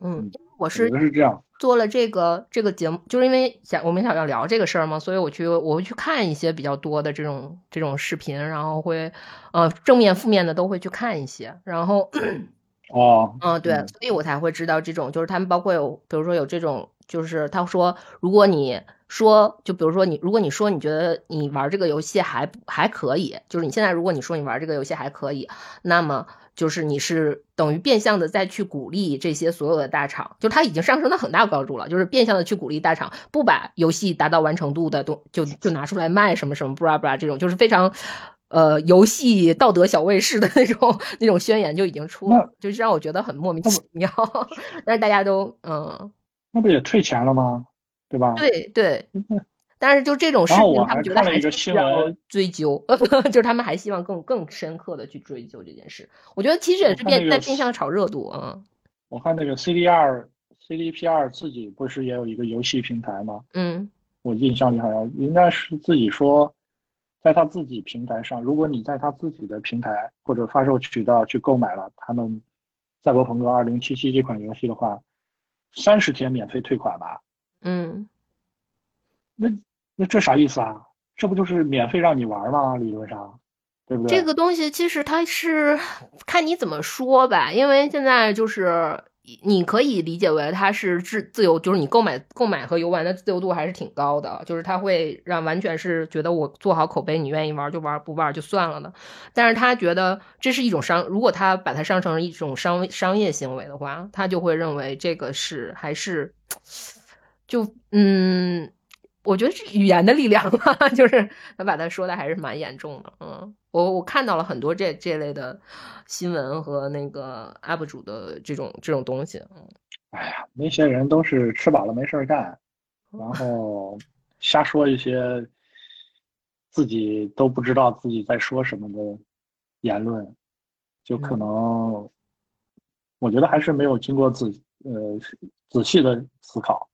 [SPEAKER 1] 嗯，我
[SPEAKER 3] 我
[SPEAKER 1] 是
[SPEAKER 3] 觉得是这样。
[SPEAKER 1] 做了这个这个节目，就是因为想我们想要聊这个事儿嘛，所以我去我会去看一些比较多的这种这种视频，然后会呃正面负面的都会去看一些，然后
[SPEAKER 3] 哦，
[SPEAKER 1] 嗯对，
[SPEAKER 3] 嗯
[SPEAKER 1] 所以我才会知道这种就是他们包括有比如说有这种就是他说如果你说就比如说你如果你说你觉得你玩这个游戏还还可以，就是你现在如果你说你玩这个游戏还可以，那么。就是你是等于变相的再去鼓励这些所有的大厂，就它已经上升到很大高度了，就是变相的去鼓励大厂不把游戏达到完成度的东就就拿出来卖什么什么布拉布拉这种，就是非常呃游戏道德小卫士的那种那种宣言就已经出了，就是让我觉得很莫名其妙。但是大家都嗯
[SPEAKER 3] 那不也退钱了吗？对吧？
[SPEAKER 1] 对对，但是就这种事情，他们觉得还是需要追究，就是他们还希望更更深刻的去追究这件事。我觉得其实也是变
[SPEAKER 3] 那个
[SPEAKER 1] 在变相炒热度啊。
[SPEAKER 3] 我看那个 CDR、CDPR 自己不是也有一个游戏平台吗？
[SPEAKER 1] 嗯
[SPEAKER 3] 我印象里好像应该是自己说，在他自己平台上，如果你在他自己的平台或者发售渠道去购买了他们《赛博朋克2077》这款游戏的话，三十天免费退款吧？
[SPEAKER 1] 嗯
[SPEAKER 3] 那那这啥意思啊？这不就是免费让你玩吗？理论上，对不对？
[SPEAKER 1] 这个东西其实它是看你怎么说吧，因为现在就是你可以理解为它是自自由，就是你购买购买和游玩的自由度还是挺高的，就是它会让完全是觉得我做好口碑，你愿意玩就玩，不玩就算了的。但是他觉得这是一种商，如果他把它上成一种商商业行为的话，他就会认为这个是还是就嗯。我觉得是语言的力量吧，就是他把他说的还是蛮严重的。嗯，我我看到了很多这这类的新闻和那个 UP 主的这种这种东西。嗯，
[SPEAKER 3] 哎呀，那些人都是吃饱了没事儿干，然后瞎说一些自己都不知道自己在说什么的言论，就可能我觉得还是没有经过仔呃仔细的思考。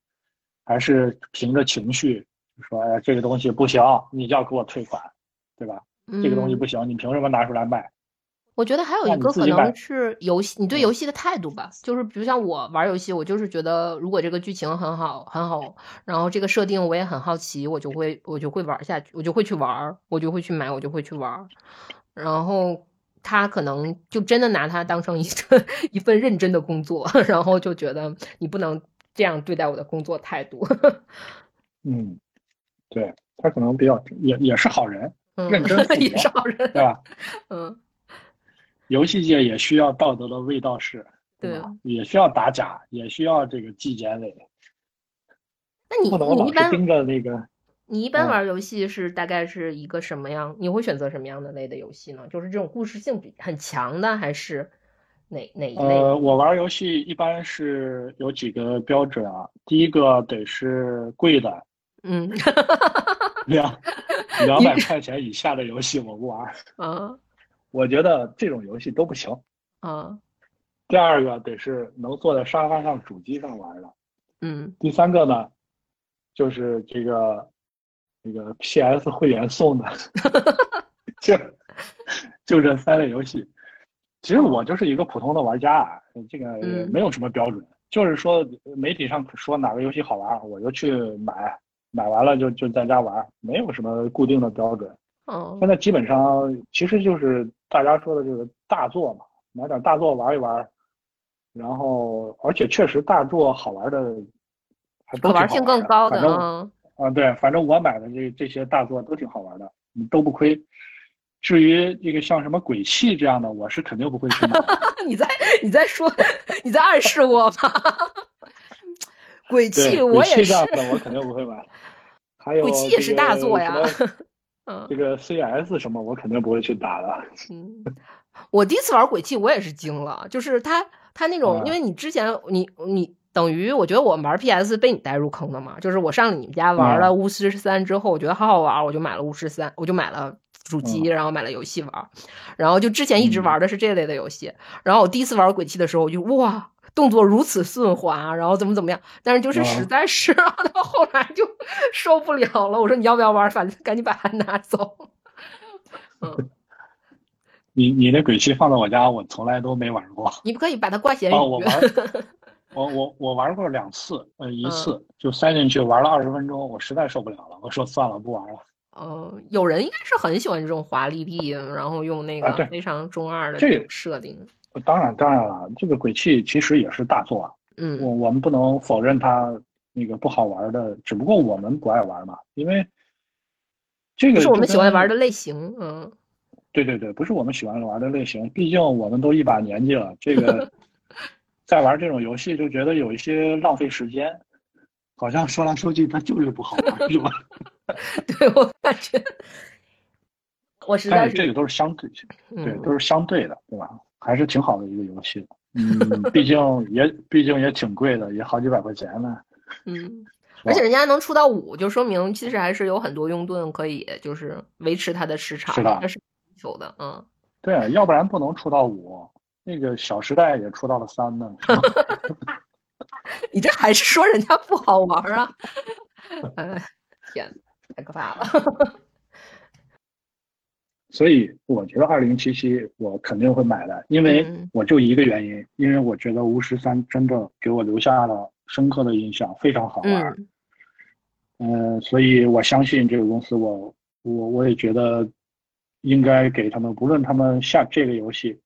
[SPEAKER 3] 还是凭着情绪说，哎呀，这个东西不行，你就要给我退款，对吧？这个东西不行，你凭什么拿出来卖？
[SPEAKER 1] 我觉得还有一个可能是游戏，你对游戏的态度吧。就是比如像我玩游戏，我就是觉得如果这个剧情很好很好，然后这个设定我也很好奇，我就会我就会玩下去，我就会去玩，我就会去买，我就会去玩。然后他可能就真的拿它当成一份 一份认真的工作，然后就觉得你不能。这样对待我的工作态度，
[SPEAKER 3] 嗯，对他可能比较也也是好人，
[SPEAKER 1] 嗯、
[SPEAKER 3] 认真
[SPEAKER 1] 也是好人，
[SPEAKER 3] 对吧？
[SPEAKER 1] 嗯，
[SPEAKER 3] 游戏界也需要道德的卫道士，
[SPEAKER 1] 对
[SPEAKER 3] 吧？也需要打假，也需要这个纪检委。
[SPEAKER 1] 那你你一般
[SPEAKER 3] 盯着那个，
[SPEAKER 1] 你一般玩游戏是大概是一个什么样？你会选择什么样的类的游戏呢？就是这种故事性比很强的，还是？哪哪一类？
[SPEAKER 3] 呃，我玩游戏一般是有几个标准啊。第一个得是贵的，
[SPEAKER 1] 嗯，
[SPEAKER 3] 两两百块钱以下的游戏我不玩。
[SPEAKER 1] 啊，
[SPEAKER 3] 我觉得这种游戏都不行。
[SPEAKER 1] 啊，
[SPEAKER 3] 第二个得是能坐在沙发上、主机上玩的。
[SPEAKER 1] 嗯，
[SPEAKER 3] 第三个呢，就是这个这个 PS 会员送的，就就这三类游戏。其实我就是一个普通的玩家啊，这个没有什么标准，
[SPEAKER 1] 嗯、
[SPEAKER 3] 就是说媒体上说哪个游戏好玩，我就去买买完了就就在家玩，没有什么固定的标准。
[SPEAKER 1] 哦
[SPEAKER 3] 现在基本上其实就是大家说的这个大作嘛，买点大作玩一玩，然后而且确实大作好玩的还都挺好
[SPEAKER 1] 可玩性更高的
[SPEAKER 3] 反正
[SPEAKER 1] 嗯
[SPEAKER 3] 啊，对，反正我买的这这些大作都挺好玩的，嗯都不亏。至于这个像什么鬼泣这样的，我是肯定不会去买的。
[SPEAKER 1] 你在你在说你在暗示我吗？鬼
[SPEAKER 3] 对，
[SPEAKER 1] 泣我
[SPEAKER 3] 鬼泣
[SPEAKER 1] 也是，
[SPEAKER 3] 这样的我肯定不会买。还有
[SPEAKER 1] 鬼泣也是大作呀
[SPEAKER 3] 这个
[SPEAKER 1] 嗯
[SPEAKER 3] 这个 CS 什么，我肯定不会去打的。
[SPEAKER 1] 嗯，我第一次玩鬼泣我也是惊了，就是他他那种，
[SPEAKER 3] 啊
[SPEAKER 1] 因为你之前你你等于我觉得我玩 PS 被你带入坑的嘛，就是我上你们家玩了巫师三之后，我觉得好好玩，我就买了巫师三，我就买了。主机，然后买了游戏玩，然后就之前一直
[SPEAKER 3] 嗯
[SPEAKER 1] 玩的是这类的游戏，然后我第一次玩鬼泣的时候，我就哇，动作如此顺滑，然后怎么怎么样，但是就是实
[SPEAKER 3] 啊
[SPEAKER 1] 在是 到后来就受不了了，我说你要不要玩？反正赶紧把它拿走。嗯，
[SPEAKER 3] 你你那鬼泣放在我家，我从来都没玩过。
[SPEAKER 1] 你不可以把它挂闲鱼。
[SPEAKER 3] 哦，我玩，我我我玩过两次，呃，一次
[SPEAKER 1] 嗯
[SPEAKER 3] 就塞进去玩了二十分钟，我实在受不了了，我说算了，不玩了。
[SPEAKER 1] 呃，有人应该是很喜欢这种华丽丽，然后用那个非常中二的
[SPEAKER 3] 这个
[SPEAKER 1] 种设定。
[SPEAKER 3] 当然当然了，这个鬼泣其实也是大作啊，我
[SPEAKER 1] 嗯
[SPEAKER 3] 我们不能否认它那个不好玩的，只不过我们不爱玩嘛，因为这个
[SPEAKER 1] 不是我们喜欢玩的类型。嗯，
[SPEAKER 3] 对对对，不是我们喜欢玩的类型，毕竟我们都一把年纪了，这个 在玩这种游戏就觉得有一些浪费时间，好像说来说去它就是不好玩，是吧？
[SPEAKER 1] 对我感觉，我实在
[SPEAKER 3] 这个都是相对，对，
[SPEAKER 1] 嗯
[SPEAKER 3] 都是相对的，对吧？还是挺好的一个游戏。嗯，毕竟 也毕竟也挺贵的，也好几百块钱呢。
[SPEAKER 1] 嗯，而且人家能出到五，就说明其实还是有很多拥趸可以就是维持它的市场，
[SPEAKER 3] 是的
[SPEAKER 1] 这是求的。嗯，
[SPEAKER 3] 对啊，要不然不能出到五。那个《小时代》也出到了三呢，
[SPEAKER 1] 你这还是说人家不好玩啊？哎，天，太可怕了。
[SPEAKER 3] 所以我觉得二零七七我肯定会买的，因为
[SPEAKER 1] 嗯
[SPEAKER 3] 我就一个原因，因为我觉得巫师三真的给我留下了深刻的印象，非常好玩。
[SPEAKER 1] 嗯
[SPEAKER 3] 嗯、所以我相信这个公司我，我我也觉得应该给他们，不论他们下这个游戏，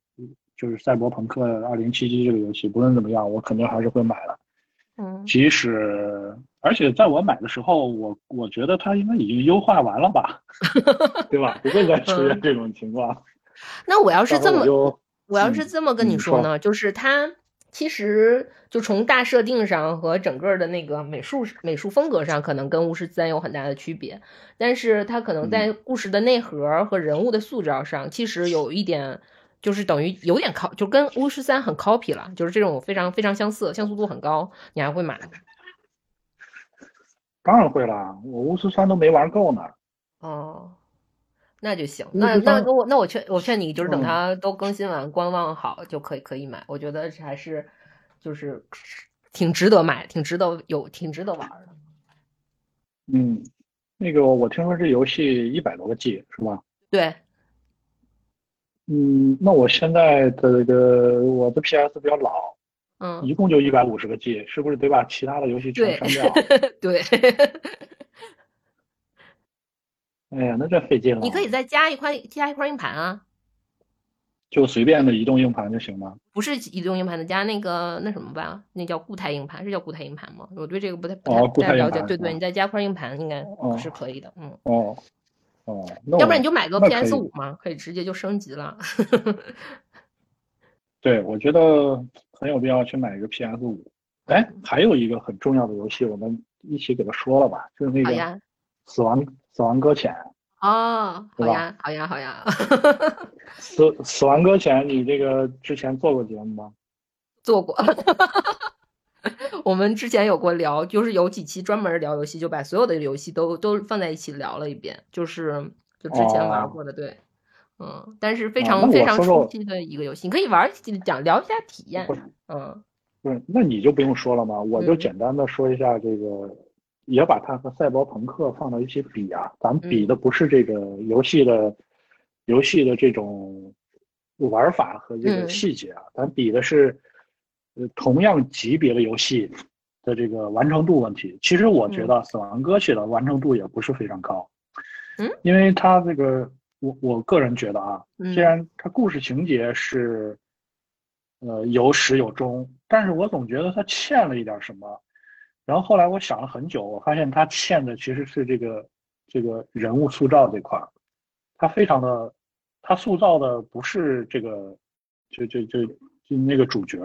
[SPEAKER 3] 就是《赛博朋克二零七七》这个游戏，不论怎么样，我肯定还是会买的。
[SPEAKER 1] 嗯
[SPEAKER 3] 即使，而且在我买的时候，我我觉得它应该已经优化完了吧，对吧？不会再出现这种情况。
[SPEAKER 1] 那我要是这么
[SPEAKER 3] 我，
[SPEAKER 1] 我要是
[SPEAKER 3] 嗯
[SPEAKER 1] 这么跟你
[SPEAKER 3] 嗯说
[SPEAKER 1] 说呢，就是它其实就从大设定上和整个的那个美术美术风格上，可能跟巫师三有很大的区别，但是它可能
[SPEAKER 3] 嗯
[SPEAKER 1] 在故事的内核和人物的塑造上，其实有一点。就是等于有点 cop，就跟巫师三很 copy 了，就是这种非常非常相似，像素度很高，你还会买？
[SPEAKER 3] 当然会啦，我巫师三都没玩够呢。
[SPEAKER 1] 哦，那就行。那那那我那我劝我劝你，就是等
[SPEAKER 3] 嗯
[SPEAKER 1] 它都更新完、观望好就可以可以买。我觉得还是就是挺值得买，挺值得有挺值得玩的。
[SPEAKER 3] 嗯，那个我听说这游戏一百多个 G 是吧？
[SPEAKER 1] 对，
[SPEAKER 3] 嗯，那我现在的这个我的 PS 比较老，
[SPEAKER 1] 嗯，
[SPEAKER 3] 一共就一百五十个 G，是不是得把其他的游戏
[SPEAKER 1] 对
[SPEAKER 3] 全删掉？
[SPEAKER 1] 对，
[SPEAKER 3] 哎呀，那这费劲了。
[SPEAKER 1] 你可以再加一块加一块硬盘啊，
[SPEAKER 3] 就随便的移动硬盘就行吗？
[SPEAKER 1] 不是移动硬盘的，加那个那什么吧，那叫固态硬盘，是叫固态硬盘吗？我对这个不太不太
[SPEAKER 3] 哦固态硬
[SPEAKER 1] 不太了解。对对，你再加块硬盘应该
[SPEAKER 3] 哦
[SPEAKER 1] 是可以的。嗯，
[SPEAKER 3] 哦，哦，那
[SPEAKER 1] 要不然你就买个 PS 五嘛，可以直接就升级了。
[SPEAKER 3] 对，我觉得很有必要去买一个 PS 五。哎，还有一个很重要的游戏，我们一起给他说了吧，就是那个《死亡死亡搁浅》。
[SPEAKER 1] 哦，好呀，好呀，好呀，
[SPEAKER 3] 死死亡搁浅，你这个之前做过节目吗？
[SPEAKER 1] 做过。我们之前有过聊，就是有几期专门聊游戏，就把所有的游戏都都放在一起聊了一遍，就是就之前玩
[SPEAKER 3] 哦。
[SPEAKER 1] 过的，对，嗯，但是非
[SPEAKER 3] 啊
[SPEAKER 1] 常、非常
[SPEAKER 3] 说说
[SPEAKER 1] 初期的一个游戏，你可以玩讲聊一下体验，嗯。
[SPEAKER 3] 不是，那你就不用说了嘛，我就
[SPEAKER 1] 嗯。
[SPEAKER 3] 简单的说一下这个，也把它和赛博朋克放到一起比啊，咱们比
[SPEAKER 1] 嗯。
[SPEAKER 3] 的不是这个游戏的游戏的这种玩法和这个
[SPEAKER 1] 嗯。
[SPEAKER 3] 细节啊，咱比的是呃同样级别的游戏，的这个完成度问题。其实我觉得《死亡搁浅》的完成度也不是非常高，
[SPEAKER 1] 嗯，
[SPEAKER 3] 因为它这个我我个人觉得啊，
[SPEAKER 1] 嗯
[SPEAKER 3] 虽然它故事情节是呃有始有终，但是我总觉得它欠了一点什么。然后后来我想了很久，我发现它欠的其实是这个这个人物塑造这块儿，它非常的，它塑造的不是这个就就就就那个主角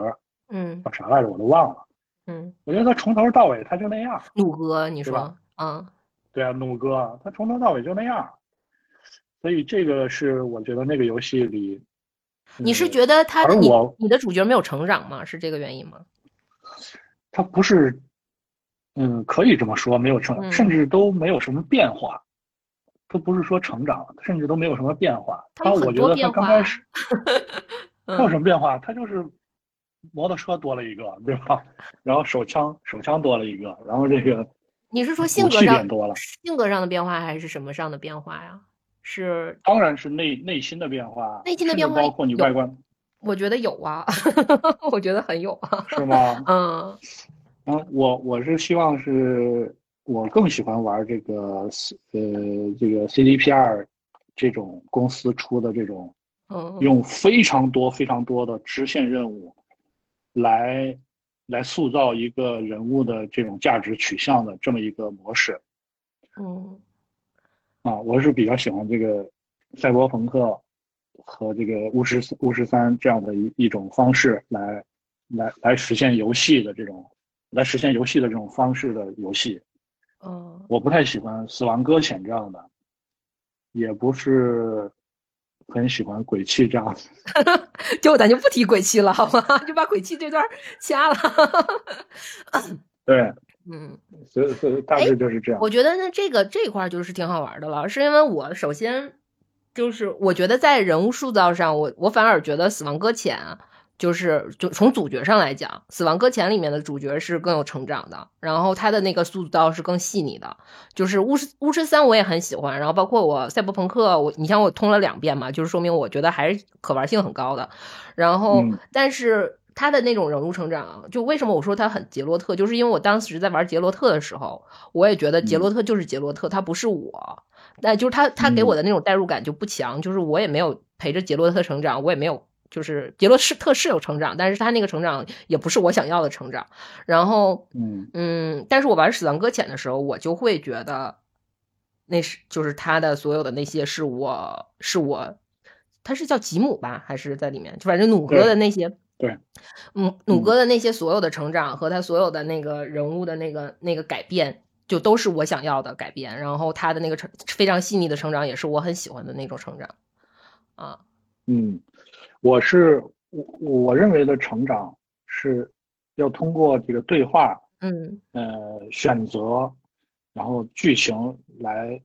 [SPEAKER 1] 嗯
[SPEAKER 3] 叫啥来着，我都忘了。
[SPEAKER 1] 嗯，
[SPEAKER 3] 我觉得他从头到尾他就那样，
[SPEAKER 1] 弩哥，你说
[SPEAKER 3] 对吧，
[SPEAKER 1] 嗯
[SPEAKER 3] 对啊，弩哥他从头到尾就那样，所以这个是我觉得那个游戏里，
[SPEAKER 1] 你是
[SPEAKER 3] 嗯
[SPEAKER 1] 觉得他你你的主角没有成长吗？是这个原因吗？
[SPEAKER 3] 他不是，嗯，可以这么说，没有成，
[SPEAKER 1] 嗯
[SPEAKER 3] 甚至都没有什么变化，都不是说成长，甚至都没有什么变化。他我觉得他刚开始 他有
[SPEAKER 1] 嗯
[SPEAKER 3] 什么变化？他就是摩托车多了一个，对吧？然后手枪手枪多了一个，然后这个
[SPEAKER 1] 你是说性格上
[SPEAKER 3] 多了，
[SPEAKER 1] 性格上的变化，还是什么上的变化呀？是，
[SPEAKER 3] 当然是内内心的变化，
[SPEAKER 1] 内心的变化
[SPEAKER 3] 包括你外观，
[SPEAKER 1] 我觉得有啊，我觉得很有啊。
[SPEAKER 3] 是吗？
[SPEAKER 1] 嗯
[SPEAKER 3] 嗯，我我是希望是我更喜欢玩这个呃这个 CDPR 这种公司出的这种
[SPEAKER 1] 嗯
[SPEAKER 3] 用非常多非常多的支线任务来来塑造一个人物的这种价值取向的这么一个模式
[SPEAKER 1] 嗯
[SPEAKER 3] 啊，我是比较喜欢这个赛博朋克和这个巫师巫师三这样的一一种方式来来来实现游戏的这种来实现游戏的这种方式的游戏。
[SPEAKER 1] 嗯
[SPEAKER 3] 我不太喜欢《死亡搁浅》这样的，也不是很喜欢《鬼泣》这样子。
[SPEAKER 1] 就咱就不提鬼泣了，好吗？就把鬼泣这段掐了。
[SPEAKER 3] 对，
[SPEAKER 1] 嗯，
[SPEAKER 3] 所以所以大致就是这样。
[SPEAKER 1] 我觉得那，这个这一块儿就是挺好玩的了，是因为我首先就是我觉得在人物塑造上，我我反而觉得《死亡搁浅》啊，就是就从主角上来讲，《死亡搁浅》里面的主角是更有成长的，然后他的那个塑造是更细腻的。就是巫师巫师三我也很喜欢，然后包括我赛博朋克，我你像我通了两遍嘛，就是说明我觉得还是可玩性很高的。然后，
[SPEAKER 3] 嗯
[SPEAKER 1] 但是他的那种人物成长，就为什么我说他很杰洛特，就是因为我当时在玩杰洛特的时候，我也觉得杰洛特就是杰洛特，他不是我。但就是他，他给我的那种代入感就不强，就是我也没有陪着杰洛特成长，我也没有，就是杰洛特是有成长，但是他那个成长也不是我想要的成长。然后，
[SPEAKER 3] 嗯
[SPEAKER 1] 嗯，但是我玩《死亡搁浅》的时候，我就会觉得，那是就是他的所有的那些是我是我，他是叫吉姆吧，还是在里面？就反正弩哥的那些，
[SPEAKER 3] 对，
[SPEAKER 1] 嗯，弩哥的那些所有的成长和他所有的那个人物的那个那个改变，就都是我想要的改变。然后他的那个成非常细腻的成长，也是我很喜欢的那种成长。啊，
[SPEAKER 3] 嗯，我是我我认为的成长是要通过这个对话，
[SPEAKER 1] 嗯
[SPEAKER 3] 呃，选择，然后剧情来。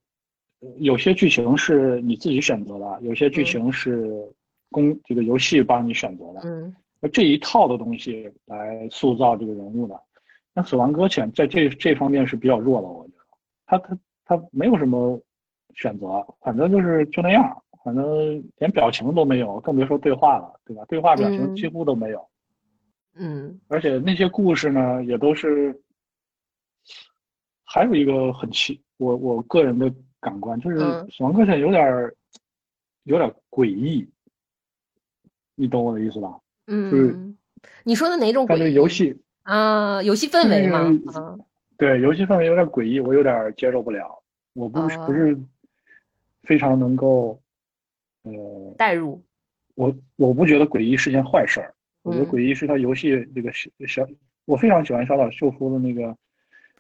[SPEAKER 3] 呃有些剧情是你自己选择的，有些剧
[SPEAKER 1] 嗯
[SPEAKER 3] 情是公这个游戏帮你选择的。
[SPEAKER 1] 嗯
[SPEAKER 3] 那这一套的东西来塑造这个人物的。那《死亡搁浅》在这这方面是比较弱的，我觉得，他他他没有什么选择，反正就是就那样，反正连表情都没有，更别说对话了，对吧？对话表情
[SPEAKER 1] 嗯
[SPEAKER 3] 几乎都没有，
[SPEAKER 1] 嗯
[SPEAKER 3] 而且那些故事呢，也都是，还有一个很奇，我我个人的感官就是
[SPEAKER 1] 嗯《
[SPEAKER 3] 死亡搁浅》有点儿有点诡异，你懂我的意思吧？
[SPEAKER 1] 嗯，就是你说的哪种
[SPEAKER 3] 它这个
[SPEAKER 1] 诡异
[SPEAKER 3] 游戏。
[SPEAKER 1] 啊？游戏氛围嘛，
[SPEAKER 3] 对，游戏氛围有点诡异，我有点接受不了。我不不是非常能够，呃，
[SPEAKER 1] 代入，
[SPEAKER 3] 我我不觉得诡异是件坏事儿。我觉得
[SPEAKER 1] 嗯
[SPEAKER 3] 诡异是他游戏这个小小，我非常喜欢小岛秀夫的那个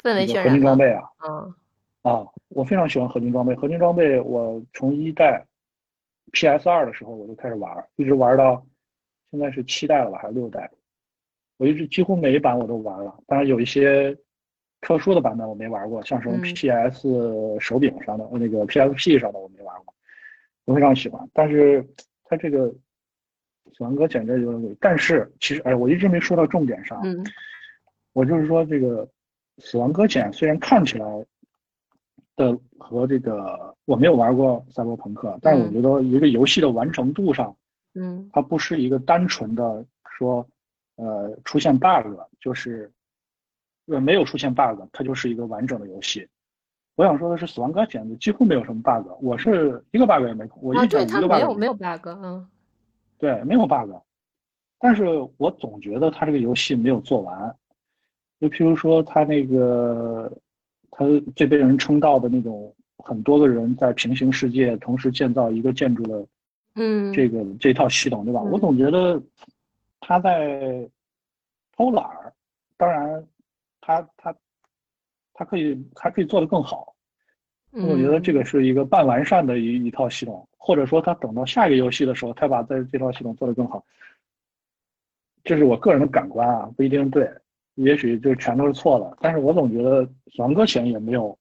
[SPEAKER 1] 氛围
[SPEAKER 3] 那个合
[SPEAKER 1] 渲染嘛，
[SPEAKER 3] 金装备啊
[SPEAKER 1] 嗯
[SPEAKER 3] 啊，我非常喜欢合金装备。合金装备我从一代 PS 二的时候我就开始玩，一直玩到现在是七代了吧，还是六代？我一直几乎每一版我都玩了，当然有一些特殊的版本我没玩过，像什么
[SPEAKER 1] 嗯
[SPEAKER 3] PS 手柄上的、那个 PSP 上的我没玩过，我非常喜欢。但是它这个死亡搁浅这有点鬼，但是其实哎，我一直没说到重点上，
[SPEAKER 1] 嗯
[SPEAKER 3] 我就是说这个死亡搁浅虽然看起来的和这个我没有玩过赛博朋克，但是我
[SPEAKER 1] 嗯
[SPEAKER 3] 觉得一个游戏的完成度上。
[SPEAKER 1] 嗯
[SPEAKER 3] 它不是一个单纯的说，呃，出现 bug 就是呃没有出现 bug，它就是一个完整的游戏。我想说的是，死亡搁浅的几乎没有什么 bug，我是一个 bug 也没，我
[SPEAKER 1] 啊，
[SPEAKER 3] 一整一个 bug
[SPEAKER 1] 没有没有 bug，嗯
[SPEAKER 3] 对，没有 bug，但是我总觉得他这个游戏没有做完。就譬如说，他那个他最被人称道的那种很多个人在平行世界同时建造一个建筑的
[SPEAKER 1] 嗯，
[SPEAKER 3] 这个这套系统，对吧？
[SPEAKER 1] 嗯
[SPEAKER 3] 我总觉得他在偷懒儿，当然他他他可以还可以做得更好。我觉得这
[SPEAKER 1] 个
[SPEAKER 3] 个是一个半完善的一一套系统，或者说他等到下一个游戏的时候，他把在这套系统做得更好。这是我个人的感官啊，不一定对，也许就全都是错的。但是我总觉得《死亡搁浅》也没有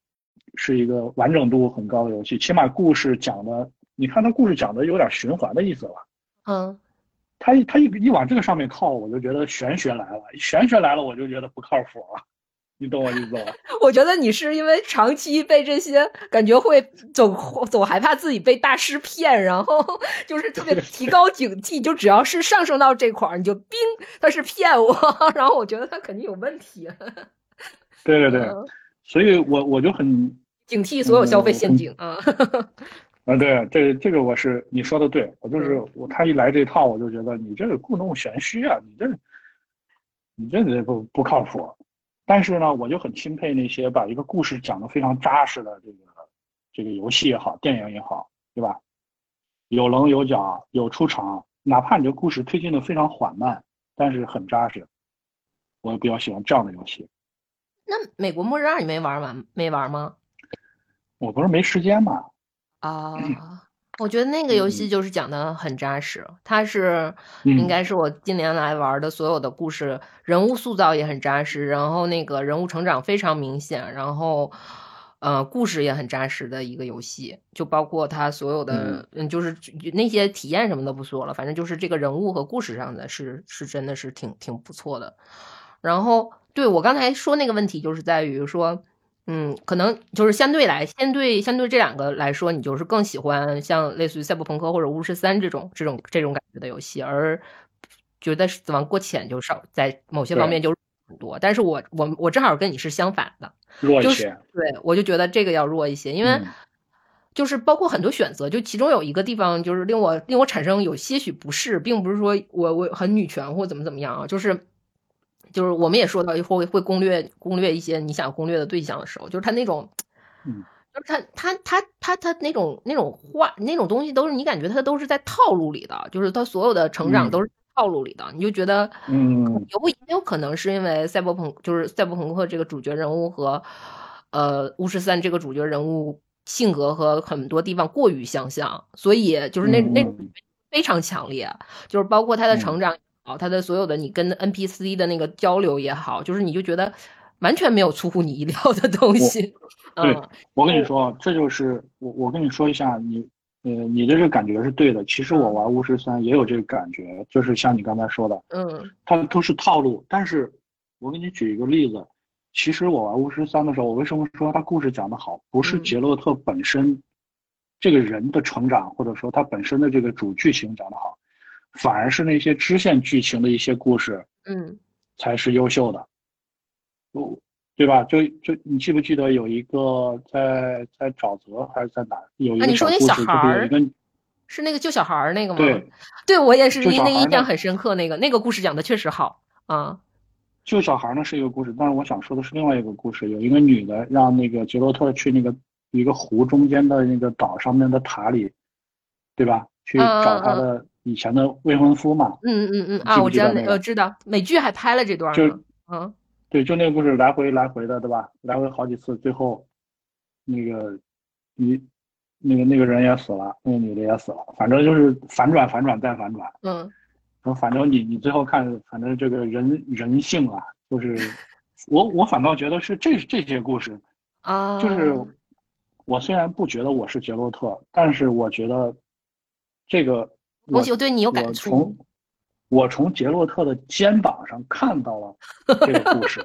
[SPEAKER 3] 是一个完整度很高的游戏，起码故事讲的，你看他故事讲的有点循环的意思了。
[SPEAKER 1] 嗯
[SPEAKER 3] 他一他一一往这个上面靠，我就觉得玄学来了，玄学来了，我就觉得不靠谱了。你懂我意思吧？
[SPEAKER 1] 我觉得你是因为长期被这些感觉会总总害怕自己被大师骗，然后 就是特别提高警惕，就只要是上升到这块儿，你就冰他是骗我，然后我觉得他肯定有问题，
[SPEAKER 3] 对对对，
[SPEAKER 1] 嗯
[SPEAKER 3] 所以我我就很
[SPEAKER 1] 警惕所有消费陷阱啊。
[SPEAKER 3] 啊，对，这这个我是你说的对，我就是
[SPEAKER 1] 嗯
[SPEAKER 3] 我他一来这套，我就觉得你这个故弄玄虚啊，你这你这个不不靠谱。但是呢，我就很钦佩那些把一个故事讲得非常扎实的这个这个游戏也好，电影也好，对吧？有棱有角，有出场，哪怕你这故事推进的非常缓慢，但是很扎实。我比较喜欢这样的游戏。
[SPEAKER 1] 那美国末日二你没玩完没玩吗？
[SPEAKER 3] 我不是没时间嘛，
[SPEAKER 1] 啊，我觉得那个游戏就是讲的很扎实，它是
[SPEAKER 3] 嗯
[SPEAKER 1] 应该是我近年来玩的所有的故事，人物塑造也很扎实，然后那个人物成长非常明显，然后呃故事也很扎实的一个游戏，就包括它所有的嗯，就是那些体验什么的不说了，反正就是这个人物和故事上的是是真的是挺挺不错的。然后对我刚才说那个问题，就是在于说。嗯，可能就是相对来，相对相对这两个来说，你就是更喜欢像类似于赛博朋克或者巫师三这种这种这种感觉的游戏，而觉得死亡过浅就少在某些方面就很多。但是我我我正好跟你是相反的，就是
[SPEAKER 3] 弱一些。
[SPEAKER 1] 对我就觉得这个要弱一些，因为
[SPEAKER 3] 嗯
[SPEAKER 1] 就是包括很多选择，就其中有一个地方就是令我令我产生有些许不适，并不是说我我很女权或怎么怎么样啊，就是就是我们也说到会会攻略攻略一些你想攻略的对象的时候，就是他那种，
[SPEAKER 3] 嗯，
[SPEAKER 1] 就是他他他他他那种那种话那种东西都是你感觉他都是在套路里的，就是他所有的成长
[SPEAKER 3] 嗯。
[SPEAKER 1] 都是套路里的，你就觉得
[SPEAKER 3] 嗯。
[SPEAKER 1] 有也有可能是因为赛博朋就是赛博朋克这个主角人物和呃巫师三这个主角人物性格和很多地方过于相像，所以就是那
[SPEAKER 3] 嗯
[SPEAKER 1] 那非常强烈，就是包括他的成长也好，他的所有的你跟 NPC 的那个交流也好，就是你就觉得完全没有出乎你意料的东西。
[SPEAKER 3] 对
[SPEAKER 1] 嗯
[SPEAKER 3] 我跟你说，这就是我我跟你说一下，你呃你的这个感觉是对的。其实我玩巫师三也有这个感觉，就是像你刚才说的，
[SPEAKER 1] 嗯
[SPEAKER 3] 它都是套路。但是我给你举一个例子，其实我玩巫师三的时候，我为什么说它故事讲得好，不是
[SPEAKER 1] 嗯
[SPEAKER 3] 杰洛特本身这个人的成长，或者说他本身的这个主剧情讲得好，反而是那些支线剧情的一些故事
[SPEAKER 1] 嗯
[SPEAKER 3] 才是优秀的。哦，对吧？就就你记不记得有一个在在沼泽还是在哪儿有一
[SPEAKER 1] 啊你说那
[SPEAKER 3] 个小故事，
[SPEAKER 1] 小孩儿
[SPEAKER 3] 就是有一个
[SPEAKER 1] 是那个救小孩儿那个吗？
[SPEAKER 3] 对，
[SPEAKER 1] 对我也是那个印象很深刻，那个那个故事讲的确实好啊。
[SPEAKER 3] 救小孩呢是一个故事，但是我想说的是另外一个故事。有一个女的让那个杰洛特去那个一个湖中间的那个岛上面的塔里，对吧？去找她的以前的未婚夫嘛。
[SPEAKER 1] 嗯嗯嗯
[SPEAKER 3] 记
[SPEAKER 1] 啊，我知道我知道美剧还拍了这段
[SPEAKER 3] 就
[SPEAKER 1] 呢。嗯
[SPEAKER 3] 对，就那个故事来回来回的，对吧？来回好几次，最后那个你那个那个人也死了，那个女的也死了，反正就是反转反转再反转。
[SPEAKER 1] 嗯
[SPEAKER 3] 然后反正你你最后看，反正这个人人性啊，就是我我反倒觉得是这这些故事，
[SPEAKER 1] 啊，
[SPEAKER 3] 就是我虽然不觉得我是杰洛特，但是我觉得这个我
[SPEAKER 1] 东西对你有感
[SPEAKER 3] 我
[SPEAKER 1] 触
[SPEAKER 3] 从。我从杰洛特的肩膀上看到了这个故事，